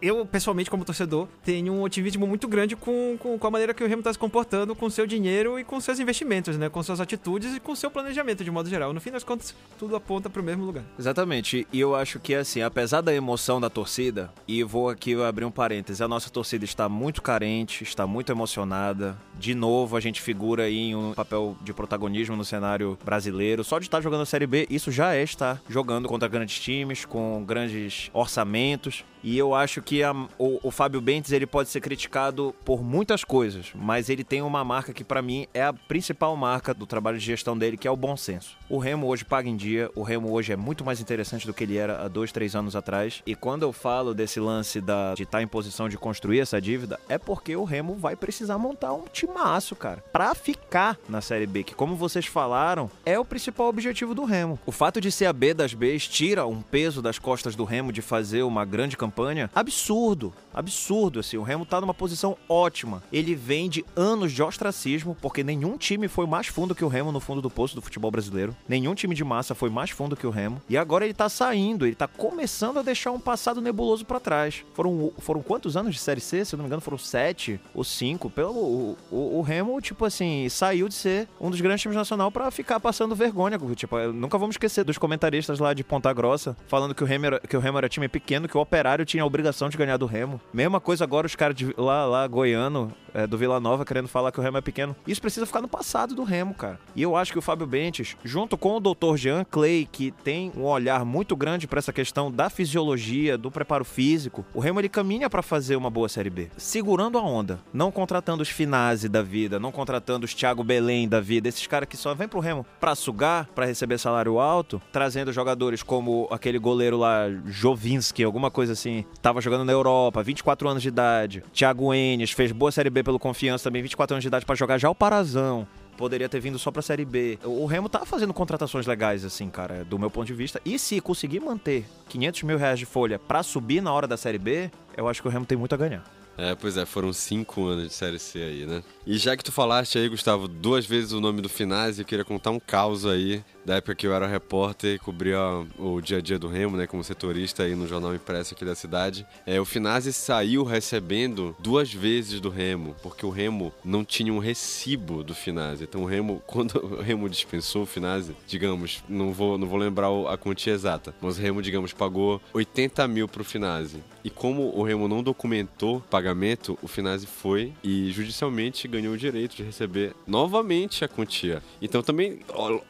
eu pessoalmente como torcedor tenho um otimismo muito grande com, com, com a maneira que o Remo está se comportando com seu dinheiro e com seus investimentos, né? Com suas atitudes e com seu planejamento de modo geral. No fim das contas, tudo aponta para o mesmo lugar. Exatamente. E eu acho que assim, apesar da emoção da torcida, e vou aqui abrir um parêntese, a nossa torcida está muito carente, está muito emocionada. De novo, a gente figura aí em um papel de protagonismo no cenário brasileiro. Só de estar jogando a Série B, isso já é estar jogando contra grandes times, com grandes orçamentos. E eu acho que a, o, o Fábio Bentes ele pode ser criticado por muitas coisas, mas ele tem uma marca que para mim é a principal marca do trabalho de gestão dele, que é o bom senso. O Remo hoje paga em dia, o Remo hoje é muito mais interessante do que ele era há dois, três anos atrás. E quando eu falo desse lance da, de estar tá em posição de construir essa dívida, é porque o Remo vai precisar montar um timaço, cara, para ficar na Série B, que como vocês falaram, é o principal objetivo do Remo. O fato de ser a B das Bs tira um peso das costas do Remo de fazer uma grande campanha campanha absurdo, absurdo, assim. O Remo tá numa posição ótima. Ele vem de anos de ostracismo, porque nenhum time foi mais fundo que o Remo no fundo do poço do futebol brasileiro. Nenhum time de massa foi mais fundo que o Remo. E agora ele tá saindo, ele tá começando a deixar um passado nebuloso para trás. Foram, foram quantos anos de Série C? Se eu não me engano, foram sete ou cinco. Pelo, o, o, o Remo, tipo assim, saiu de ser um dos grandes times nacional para ficar passando vergonha. Tipo, nunca vamos esquecer dos comentaristas lá de Ponta Grossa falando que o Remo era, que o Remo era time pequeno, que o Operário tinha a obrigação de ganhar do Remo. Mesma coisa agora os caras lá, lá, goiano, é, do Vila Nova, querendo falar que o Remo é pequeno. Isso precisa ficar no passado do Remo, cara. E eu acho que o Fábio Bentes, junto com o Dr. Jean Clay, que tem um olhar muito grande para essa questão da fisiologia, do preparo físico, o Remo ele caminha para fazer uma boa Série B. Segurando a onda. Não contratando os Finazzi da vida, não contratando os Thiago Belém da vida, esses caras que só vêm pro Remo pra sugar, para receber salário alto, trazendo jogadores como aquele goleiro lá, Jovinski, alguma coisa assim, tava jogando na Europa, 24 anos de idade. Thiago Enes fez boa Série B pelo Confiança também, 24 anos de idade para jogar já o Parazão poderia ter vindo só pra Série B. O Remo tá fazendo contratações legais, assim, cara, do meu ponto de vista. E se conseguir manter 500 mil reais de folha pra subir na hora da Série B, eu acho que o Remo tem muito a ganhar. É, pois é, foram cinco anos de Série C aí, né? E já que tu falaste aí, Gustavo, duas vezes o nome do Finazzi, eu queria contar um caos aí da época que eu era repórter e cobria o dia a dia do Remo, né, como setorista aí no jornal impresso aqui da cidade. É, o Finazzi saiu recebendo duas vezes do Remo, porque o Remo não tinha um recibo do Finazzi. Então o Remo, <laughs> quando o Remo dispensou o Finazzi, digamos, não vou, não vou lembrar a quantia exata, mas o Remo, digamos, pagou 80 mil pro Finazzi. E como o Remo não documentou pagamento, o Finazzi foi e judicialmente ganhou o direito de receber novamente a quantia. Então também,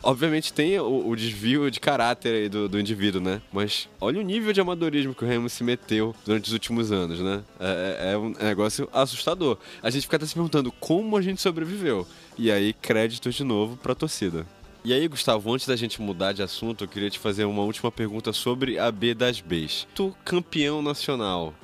obviamente, tem tem o, o desvio de caráter aí do, do, indivíduo, né? Mas olha o nível de amadorismo que o Remo se meteu durante os últimos anos, né? É, é, é um negócio assustador. A gente fica até se perguntando como a gente sobreviveu. E aí, créditos de novo pra torcida. E aí, Gustavo, antes da gente mudar de assunto, eu queria te fazer uma última pergunta sobre a B das Bs. Tu, campeão nacional,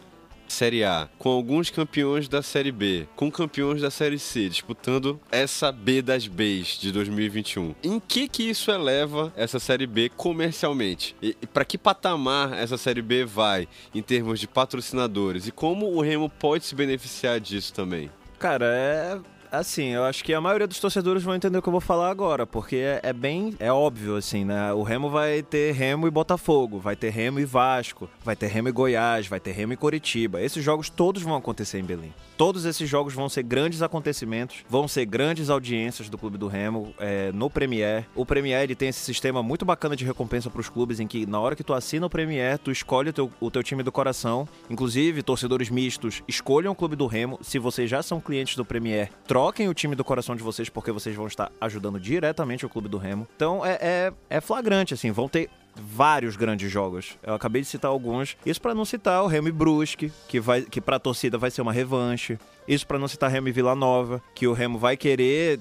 Série A, com alguns campeões da Série B, com campeões da Série C, disputando essa B das Bs de 2021. Em que que isso eleva essa Série B comercialmente? E, e para que patamar essa Série B vai em termos de patrocinadores? E como o Remo pode se beneficiar disso também? Cara, é Assim, eu acho que a maioria dos torcedores vão entender o que eu vou falar agora, porque é, é, bem. É óbvio, assim, né? O Remo vai ter Remo e Botafogo, vai ter Remo e Vasco, vai ter Remo e Goiás, vai ter Remo e Coritiba. Esses jogos todos vão acontecer em Belém. Todos esses jogos vão ser grandes acontecimentos, vão ser grandes audiências do Clube do Remo é, no Premier. O Premier ele tem esse sistema muito bacana de recompensa para os clubes, em que na hora que tu assina o Premier, tu escolhe o teu, o teu time do coração. Inclusive, torcedores mistos, escolham o Clube do Remo. Se vocês já são clientes do Premier, troquem o time do coração de vocês, porque vocês vão estar ajudando diretamente o Clube do Remo. Então é, é, é flagrante, assim, vão ter vários grandes jogos. Eu acabei de citar alguns. Isso para não citar o Remy Brusque, que vai que para a torcida vai ser uma revanche. Isso para não citar Remo e Vila Nova, que o Remo vai querer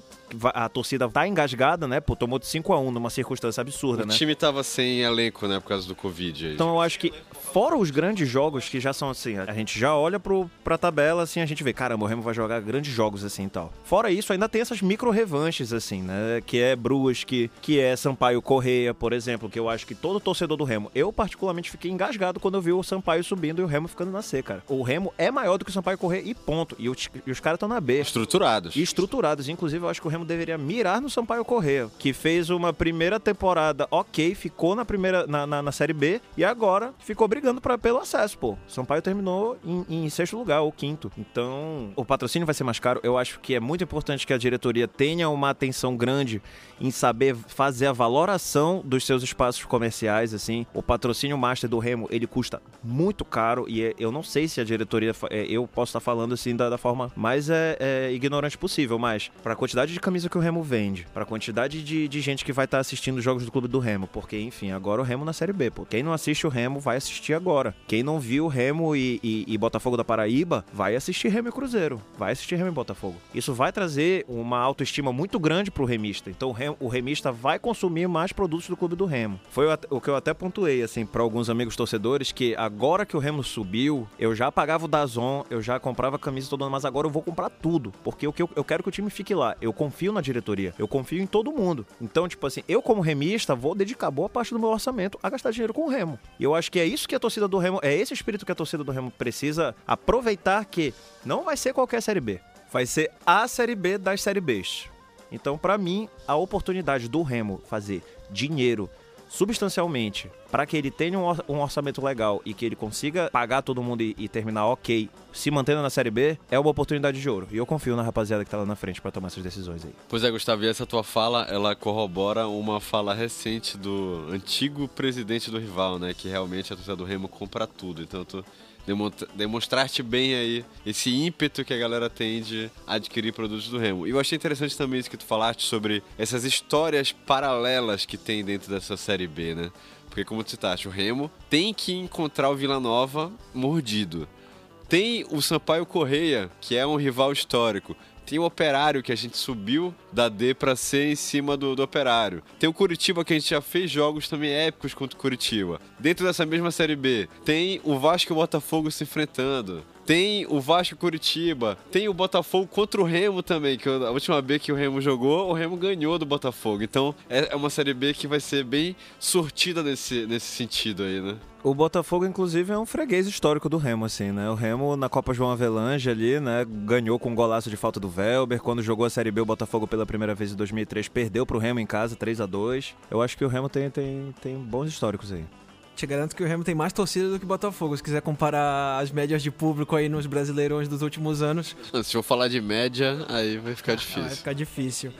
a torcida tá engasgada, né? Pô, tomou de 5 a 1 numa circunstância absurda, o né? O time tava sem elenco, né, por causa do Covid. Aí. Então eu acho que fora os grandes jogos que já são assim, a gente já olha pro, pra tabela assim, a gente vê, caramba, o Remo vai jogar grandes jogos assim e tal. Fora isso, ainda tem essas micro revanches assim, né? Que é Brusque, que é Sampaio Correia, por exemplo, que eu acho que todo torcedor do Remo, eu particularmente fiquei engasgado quando eu vi o Sampaio subindo e o Remo ficando na C, cara. O Remo é maior do que o Sampaio Correia e ponto. E, os, e os caras estão na B. Estruturados. E estruturados. Inclusive, eu acho que o Remo deveria mirar no Sampaio Correia, que fez uma primeira temporada ok, ficou na primeira na, na, na Série B e agora ficou brigando pra, pelo acesso, pô. Sampaio terminou em, em sexto lugar, ou quinto. Então, o patrocínio vai ser mais caro. Eu acho que é muito importante que a diretoria tenha uma atenção grande em saber fazer a valoração dos seus espaços comerciais, assim. O patrocínio master do Remo, ele custa muito caro e é, eu não sei se a diretoria, é, eu posso estar falando assim da, da forma mais é, é, ignorante possível, mas para a quantidade de camisa que o Remo vende, para a quantidade de, de gente que vai estar assistindo os jogos do clube do Remo, porque enfim, agora o Remo na Série B, pô. Quem não assiste o Remo vai assistir agora. Quem não viu Remo e, e, e Botafogo da Paraíba vai assistir Remo e Cruzeiro, vai assistir Remo e Botafogo. Isso vai trazer uma autoestima muito grande pro remista. Então o, Remo, o remista vai consumir mais produtos do clube do Remo. Foi o, o que eu até pontuei assim para alguns amigos torcedores que agora que o Remo subiu, eu já pagava o Dazon, eu já comprava camisa todo ano mas agora eu vou comprar tudo, porque o que eu, eu quero que o time fique lá. Eu confio na diretoria, eu confio em todo mundo. Então, tipo assim, eu como remista vou dedicar boa parte do meu orçamento a gastar dinheiro com o Remo. E eu acho que é isso que a torcida do Remo, é esse espírito que a torcida do Remo precisa aproveitar que não vai ser qualquer série B, vai ser a série B das série Bs. Então, para mim, a oportunidade do Remo fazer dinheiro substancialmente para que ele tenha um orçamento legal e que ele consiga pagar todo mundo e, e, terminar ok, se mantendo na Série B, é uma oportunidade de ouro. E eu confio na rapaziada que tá lá na frente para tomar essas decisões aí. Pois é, Gustavo, e essa tua fala, ela corrobora uma fala recente do antigo presidente do rival, né? Que realmente a torcida do Remo compra tudo. Então, tu demonstrar-te bem aí esse ímpeto que a galera tem de adquirir produtos do Remo. E eu achei interessante também isso que tu falaste sobre essas histórias paralelas que tem dentro dessa série B, né? Porque como tu citaste, o Remo tem que encontrar o Vila Nova mordido. Tem o Sampaio Correia, que é um rival histórico. Tem o Operário, que a gente subiu da D para C em cima do, do Operário. Tem o Curitiba, que a gente já fez jogos também épicos contra o Curitiba. Dentro dessa mesma Série B, tem o Vasco e o Botafogo se enfrentando. Tem o Vasco Curitiba, tem o Botafogo contra o Remo também, que a última B que o Remo jogou, o Remo ganhou do Botafogo. Então é, é uma Série B que vai ser bem sortida nesse, nesse sentido aí, né? O Botafogo, inclusive, é um freguês histórico do Remo, assim, né? O Remo, na Copa João Avelange ali, né, ganhou com um golaço de falta do Velber. Quando jogou a Série B, o Botafogo pela primeira vez em 2003 perdeu pro Remo em casa, 3 a 2 Eu acho que o Remo tem, tem, tem bons históricos aí. Te garanto que o Remo tem mais torcida do que o Botafogo. Se quiser comparar as médias de público aí nos Brasileirões dos últimos anos. Se eu falar de média, aí vai ficar difícil. Vai ficar difícil.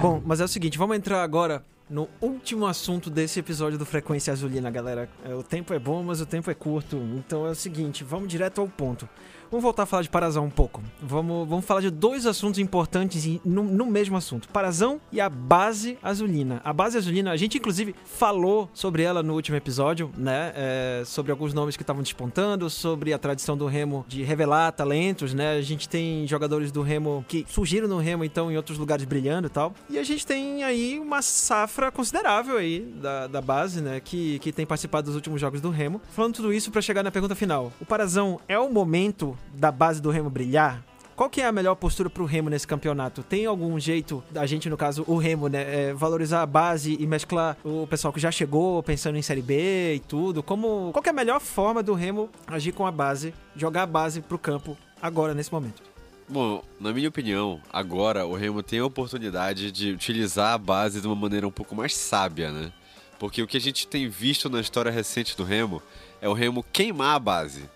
Bom, mas é o seguinte, vamos entrar agora no último assunto desse episódio do Frequência Azulina, galera. É, o tempo é bom, mas o tempo é curto. Então é o seguinte, vamos direto ao ponto. Vamos voltar a falar de Parazão um pouco. Vamos, vamos falar de dois assuntos importantes no, no mesmo assunto: Parazão e a base azulina. A base azulina, a gente inclusive falou sobre ela no último episódio, né? É, sobre alguns nomes que estavam despontando, sobre a tradição do Remo de revelar talentos, né? A gente tem jogadores do Remo que surgiram no Remo, então, em outros lugares brilhando e tal. E a gente tem aí uma safra considerável aí da, da base, né? Que, que tem participado dos últimos jogos do Remo. Falando tudo isso para chegar na pergunta final: o Parazão é o momento da base do Remo brilhar? Qual que é a melhor postura pro Remo nesse campeonato? Tem algum jeito, a gente no caso, o Remo, né, é, valorizar a base e mesclar o pessoal que já chegou pensando em Série B e tudo? Como, qual que é a melhor forma do Remo agir com a base, jogar a base pro campo agora, nesse momento? Bom, na minha opinião, agora o Remo tem a oportunidade de utilizar a base de uma maneira um pouco mais sábia, né? Porque o que a gente tem visto na história recente do Remo é o Remo queimar a base.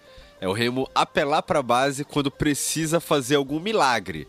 É o Remo apelar para a base quando precisa fazer algum milagre.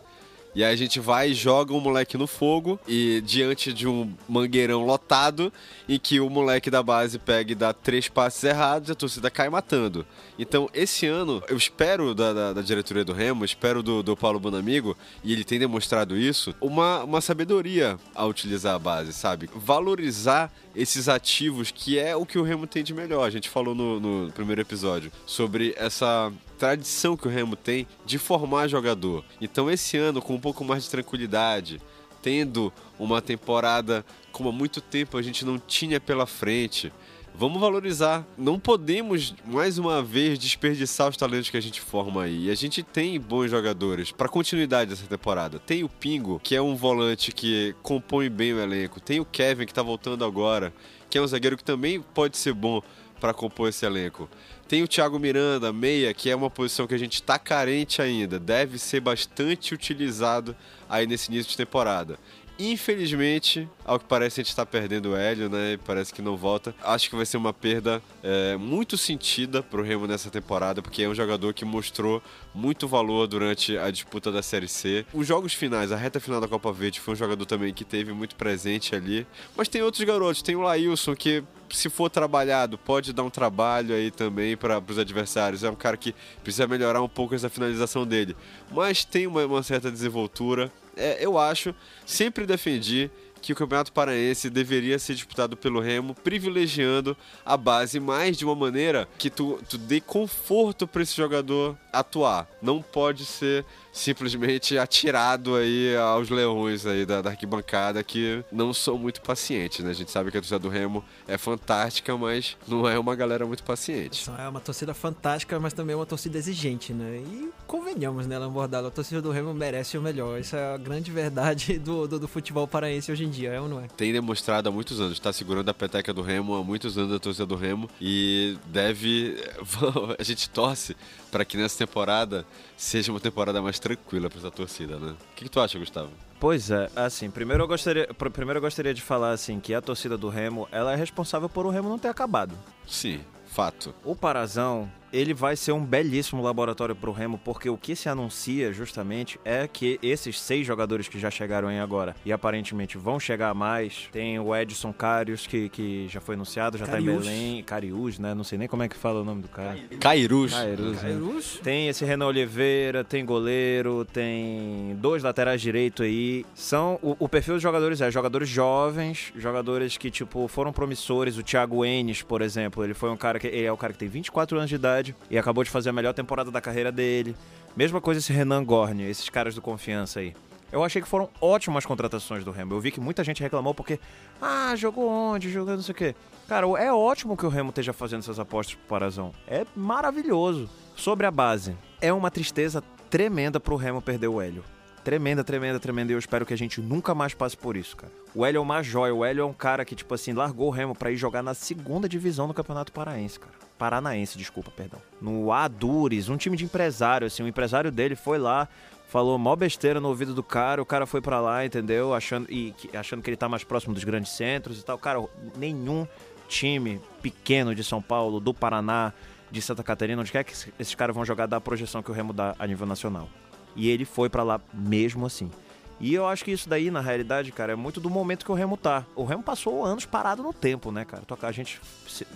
E aí a gente vai e joga o moleque no fogo e diante de um mangueirão lotado em que o moleque da base pega e dá três passes errados e a torcida cai matando. Então esse ano eu espero da, da, da diretoria do Remo, espero do, do Paulo Bonamigo, e ele tem demonstrado isso, uma, uma sabedoria a utilizar a base, sabe? Valorizar esses ativos que é o que o Remo tem de melhor. A gente falou no, no primeiro episódio sobre essa tradição que o Remo tem de formar jogador. Então, esse ano, com um pouco mais de tranquilidade, tendo uma temporada como há muito tempo a gente não tinha pela frente, vamos valorizar. Não podemos, mais uma vez, desperdiçar os talentos que a gente forma aí. E a gente tem bons jogadores para continuidade dessa temporada. Tem o Pingo, que é um volante que compõe bem o elenco. Tem o Kevin, que tá voltando agora, que é um zagueiro que também pode ser bom para compor esse elenco. Tem o Thiago Miranda, meia, que é uma posição que a gente está carente ainda, deve ser bastante utilizado aí nesse início de temporada. Infelizmente, ao que parece, a gente está perdendo o Hélio, né? Parece que não volta. Acho que vai ser uma perda é, muito sentida para o Remo nessa temporada, porque é um jogador que mostrou muito valor durante a disputa da Série C. Os jogos finais, a reta final da Copa Verde, foi um jogador também que teve muito presente ali. Mas tem outros garotos, tem o Laílson, que se for trabalhado, pode dar um trabalho aí também para os adversários. É um cara que precisa melhorar um pouco essa finalização dele. Mas tem uma, uma certa desenvoltura é, eu acho, sempre defendi que o Campeonato Paraense deveria ser disputado pelo Remo, privilegiando a base mais de uma maneira que tu, tu dê conforto para esse jogador atuar. Não pode ser simplesmente atirado aí aos leões aí da, da, arquibancada que não são muito pacientes, né? A gente sabe que a torcida do Remo é fantástica, mas não é uma galera muito paciente. É uma torcida fantástica, mas também é uma torcida exigente, né? E convenhamos, né, Lambordalo? A torcida do Remo merece o melhor. Essa é a grande verdade <laughs> do, do, do futebol paraense hoje em dia, é ou não é? Tem demonstrado há muitos anos, está segurando a peteca do Remo há muitos anos a torcida do Remo e deve. <laughs> a gente torce para que nessa temporada seja uma temporada mais tranquila para essa torcida, né? O que, que, tu acha, Gustavo? Pois é, assim, primeiro eu gostaria, primeiro eu gostaria de falar assim que a torcida do Remo, ela é responsável por o Remo não ter acabado. Sim, fato. O Parazão, ele vai ser um belíssimo laboratório para o Remo, porque o que se anuncia justamente é que esses seis jogadores que já chegaram aí agora e aparentemente vão chegar mais, tem o Edson Carius, que, que já foi anunciado, já Carius. tá em Belém, Carius, né? Não sei nem como é que fala o nome do cara. Cairus. Cairus. Cairus. Né? Tem esse Renan Oliveira, tem goleiro, tem dois laterais direito aí. São o, o perfil dos jogadores é jogadores jovens, jogadores que tipo foram promissores. O Thiago Enes, por exemplo, ele foi um cara que ele é o cara que tem 24 anos de idade e acabou de fazer a melhor temporada da carreira dele. Mesma coisa esse Renan Gorne, esses caras do confiança aí. Eu achei que foram ótimas contratações do Remo. Eu vi que muita gente reclamou porque, ah, jogou onde, jogou não sei o quê. Cara, é ótimo que o Remo esteja fazendo essas apostas pro Parazão. É maravilhoso. Sobre a base, é uma tristeza tremenda pro Remo perder o Hélio. Tremenda, tremenda, tremenda. E eu espero que a gente nunca mais passe por isso, cara. O Hélio é uma joia. O Hélio é um cara que, tipo assim, largou o Remo para ir jogar na segunda divisão do Campeonato Paraense, cara. Paranaense, desculpa, perdão. No Adures, um time de empresário, assim, o empresário dele foi lá, falou mó besteira no ouvido do cara, o cara foi para lá, entendeu? Achando, e, achando que ele tá mais próximo dos grandes centros e tal. Cara, nenhum time pequeno de São Paulo, do Paraná, de Santa Catarina, onde quer que esses caras vão jogar da projeção que o Remo dá a nível nacional. E ele foi para lá mesmo assim. E eu acho que isso daí, na realidade, cara, é muito do momento que o Remo tá. O Remo passou anos parado no tempo, né, cara? A gente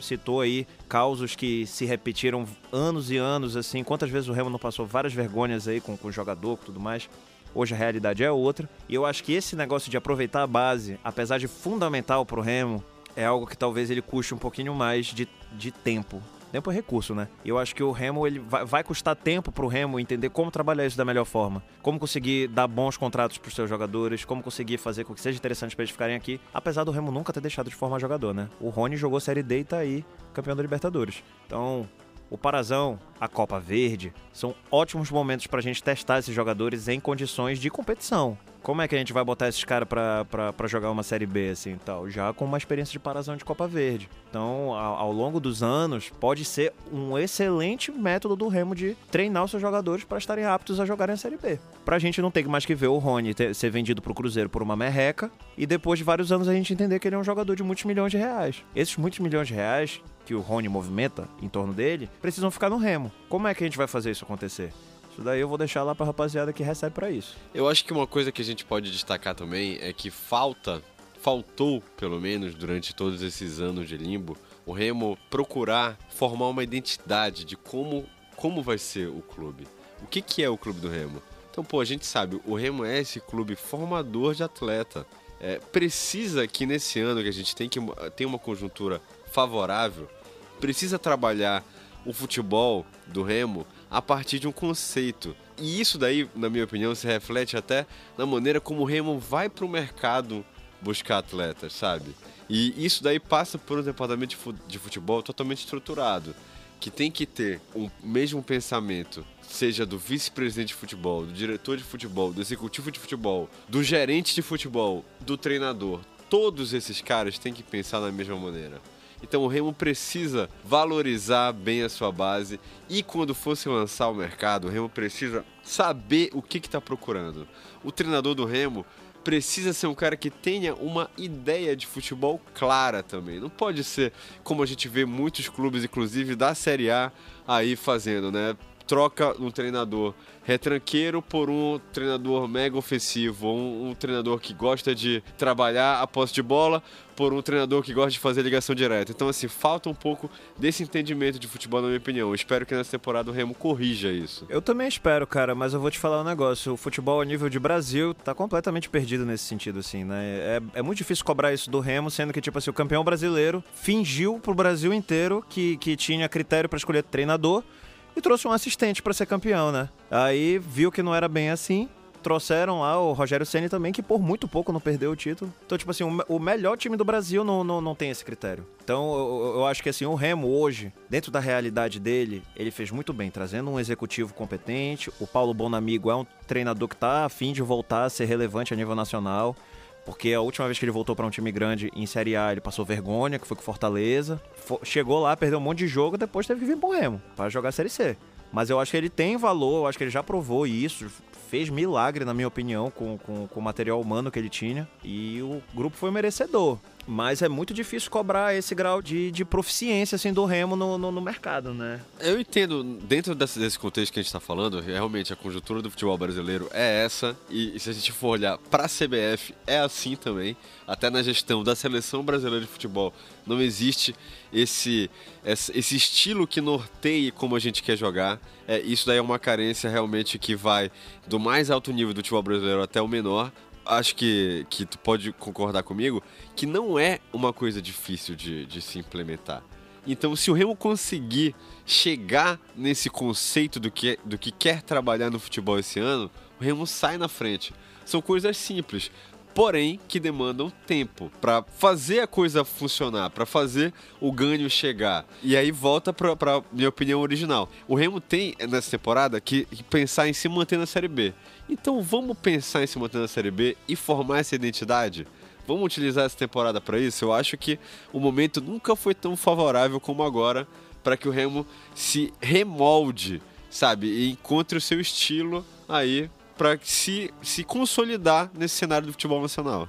citou aí causos que se repetiram anos e anos, assim. Quantas vezes o Remo não passou várias vergonhas aí com, com o jogador e tudo mais. Hoje a realidade é outra. E eu acho que esse negócio de aproveitar a base, apesar de fundamental pro Remo, é algo que talvez ele custe um pouquinho mais de, de tempo Tempo é recurso, né? E eu acho que o Remo ele vai, vai custar tempo pro Remo entender como trabalhar isso da melhor forma. Como conseguir dar bons contratos pros seus jogadores, como conseguir fazer com que seja interessante para eles ficarem aqui. Apesar do Remo nunca ter deixado de formar jogador, né? O Rony jogou Série D e tá aí, campeão da Libertadores. Então, o Parazão, a Copa Verde, são ótimos momentos para a gente testar esses jogadores em condições de competição como é que a gente vai botar esses caras pra jogar uma Série B, assim, tal? Já com uma experiência de parazão de Copa Verde. Então, ao, ao, longo dos anos, pode ser um excelente método do Remo de treinar os seus jogadores para estarem aptos a jogarem a Série B. Pra gente não ter mais que ver o Rony ter, ser vendido pro Cruzeiro por uma merreca e depois de vários anos a gente entender que ele é um jogador de muitos milhões de reais. Esses muitos milhões de reais que o Rony movimenta em torno dele precisam ficar no Remo. Como é que a gente vai fazer isso acontecer? Isso daí eu vou deixar lá pra rapaziada que recebe para isso. Eu acho que uma coisa que a gente pode destacar também é que falta, faltou pelo menos durante todos esses anos de limbo, o Remo procurar formar uma identidade de como, como vai ser o clube. O que, que é o clube do Remo? Então, pô, a gente sabe, o Remo é esse clube formador de atleta. É, precisa que nesse ano que a gente tem que tem uma conjuntura favorável, precisa trabalhar o futebol do Remo a partir de um conceito. E isso daí, na minha opinião, se reflete até na maneira como o Remo vai para o mercado buscar atletas, sabe? E isso daí passa por um departamento de futebol totalmente estruturado, que tem que ter o um mesmo pensamento, seja do vice-presidente de futebol, do diretor de futebol, do executivo de futebol, do gerente de futebol, do treinador. Todos esses caras têm que pensar da mesma maneira. Então o Remo precisa valorizar bem a sua base e quando fosse lançar o mercado, o Remo precisa saber o que está procurando. O treinador do Remo precisa ser um cara que tenha uma ideia de futebol clara também. Não pode ser como a gente vê muitos clubes, inclusive da Série A, aí fazendo, né? Troca um treinador retranqueiro por um treinador mega ofensivo, um, um, treinador que gosta de trabalhar a posse de bola, por um treinador que gosta de fazer ligação direta. Então, assim, falta um pouco desse entendimento de futebol, na minha opinião. Eu espero que nessa temporada o Remo corrija isso. Eu também espero, cara, mas eu vou te falar um negócio. O futebol a nível de Brasil tá completamente perdido nesse sentido, assim, né? É, é muito difícil cobrar isso do Remo, sendo que, tipo assim, o campeão brasileiro fingiu pro Brasil inteiro que, que tinha critério para escolher treinador e trouxe um assistente para ser campeão, né? Aí viu que não era bem assim, trouxeram lá o Rogério Ceni também, que por muito pouco não perdeu o título. Então, tipo assim, o, melhor time do Brasil não, não, não tem esse critério. Então, eu, eu, acho que assim, o Remo hoje, dentro da realidade dele, ele fez muito bem, trazendo um executivo competente. O Paulo Bonamigo é um treinador que tá afim de voltar a ser relevante a nível nacional. Porque a última vez que ele voltou para um time grande em Série A, ele passou vergonha, que foi com Fortaleza. Chegou lá, perdeu um monte de jogo, depois teve que vir pro Remo para jogar Série C. Mas eu acho que ele tem valor, eu acho que ele já provou isso, fez milagre, na minha opinião, com, com, com o material humano que ele tinha. E o grupo foi merecedor. Mas é muito difícil cobrar esse grau de, de proficiência assim, do Remo no, no, no mercado, né? Eu entendo, dentro desse, desse contexto que a gente está falando, realmente a conjuntura do futebol brasileiro é essa. E, e se a gente for olhar para a CBF, é assim também. Até na gestão da seleção brasileira de futebol, não existe esse, esse estilo que norteie como a gente quer jogar. É, isso daí é uma carência realmente que vai do mais alto nível do futebol brasileiro até o menor acho que, que tu pode concordar comigo que não é uma coisa difícil de, de se implementar. Então, se o Remo conseguir chegar nesse conceito do que, do que quer trabalhar no futebol esse ano, o Remo sai na frente. São coisas simples porém que demandam tempo para fazer a coisa funcionar, para fazer o ganho chegar. E aí volta para minha opinião original. O Remo tem nessa temporada que, que pensar em se manter na Série B. Então vamos pensar em se manter na Série B e formar essa identidade. Vamos utilizar essa temporada para isso? Eu acho que o momento nunca foi tão favorável como agora para que o Remo se remolde, sabe? E encontre o seu estilo aí para se, se consolidar nesse cenário do futebol nacional.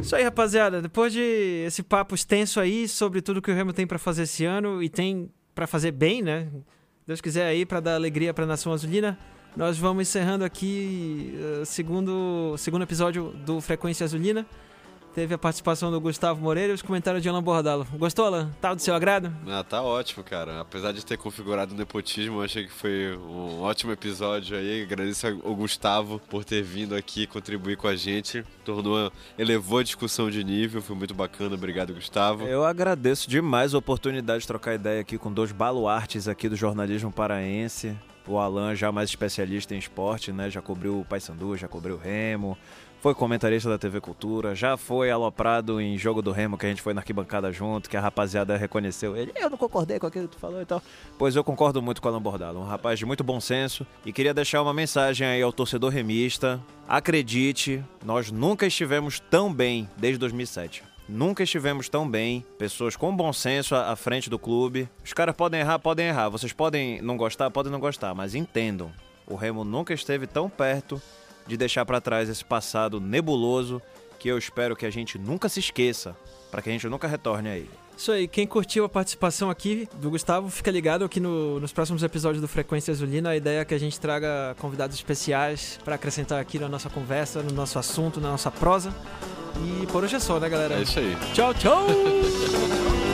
Isso aí, rapaziada. Depois de esse papo extenso aí sobre tudo que o Remo tem para fazer esse ano e tem para fazer bem, né? Deus quiser aí para dar alegria para a nação azulina. Nós vamos encerrando aqui o uh, segundo, segundo episódio do Frequência Azulina. Teve a participação do Gustavo Moreira e os comentários de Alan Bordalo. Gostou, Alan? Tá do seu agrado? Ah, tá ótimo, cara. Apesar de ter configurado o nepotismo, eu achei que foi um ótimo episódio aí. Agradeço ao Gustavo por ter vindo aqui contribuir com a gente. Tornou, elevou a discussão de nível, foi muito bacana. Obrigado, Gustavo. Eu agradeço demais a oportunidade de trocar ideia aqui com dois baluartes aqui do jornalismo paraense. O Alan já mais especialista em esporte, né? Já cobriu o Paysandu, já cobriu o Remo, foi comentarista da TV Cultura, já foi aloprado em Jogo do Remo, que a gente foi na arquibancada junto, que a rapaziada reconheceu ele. Eu não concordei com aquilo que tu falou e tal. Pois eu concordo muito com o Alan Bordalo, um rapaz de muito bom senso. E queria deixar uma mensagem aí ao torcedor remista. Acredite, nós nunca estivemos tão bem desde 2007. Nunca estivemos tão bem, pessoas com bom senso à frente do clube. Os caras podem errar, podem errar. Vocês podem não gostar, podem não gostar, mas entendam. O Remo nunca esteve tão perto de deixar para trás esse passado nebuloso que eu espero que a gente nunca se esqueça, para que a gente nunca retorne a ele. Isso aí, quem curtiu a participação aqui do Gustavo, fica ligado aqui no, nos próximos episódios do Frequência Azulina. A ideia é que a gente traga convidados especiais para acrescentar aqui na nossa conversa, no nosso assunto, na nossa prosa. E por hoje é só, né, galera? É isso aí. Tchau, tchau! <laughs>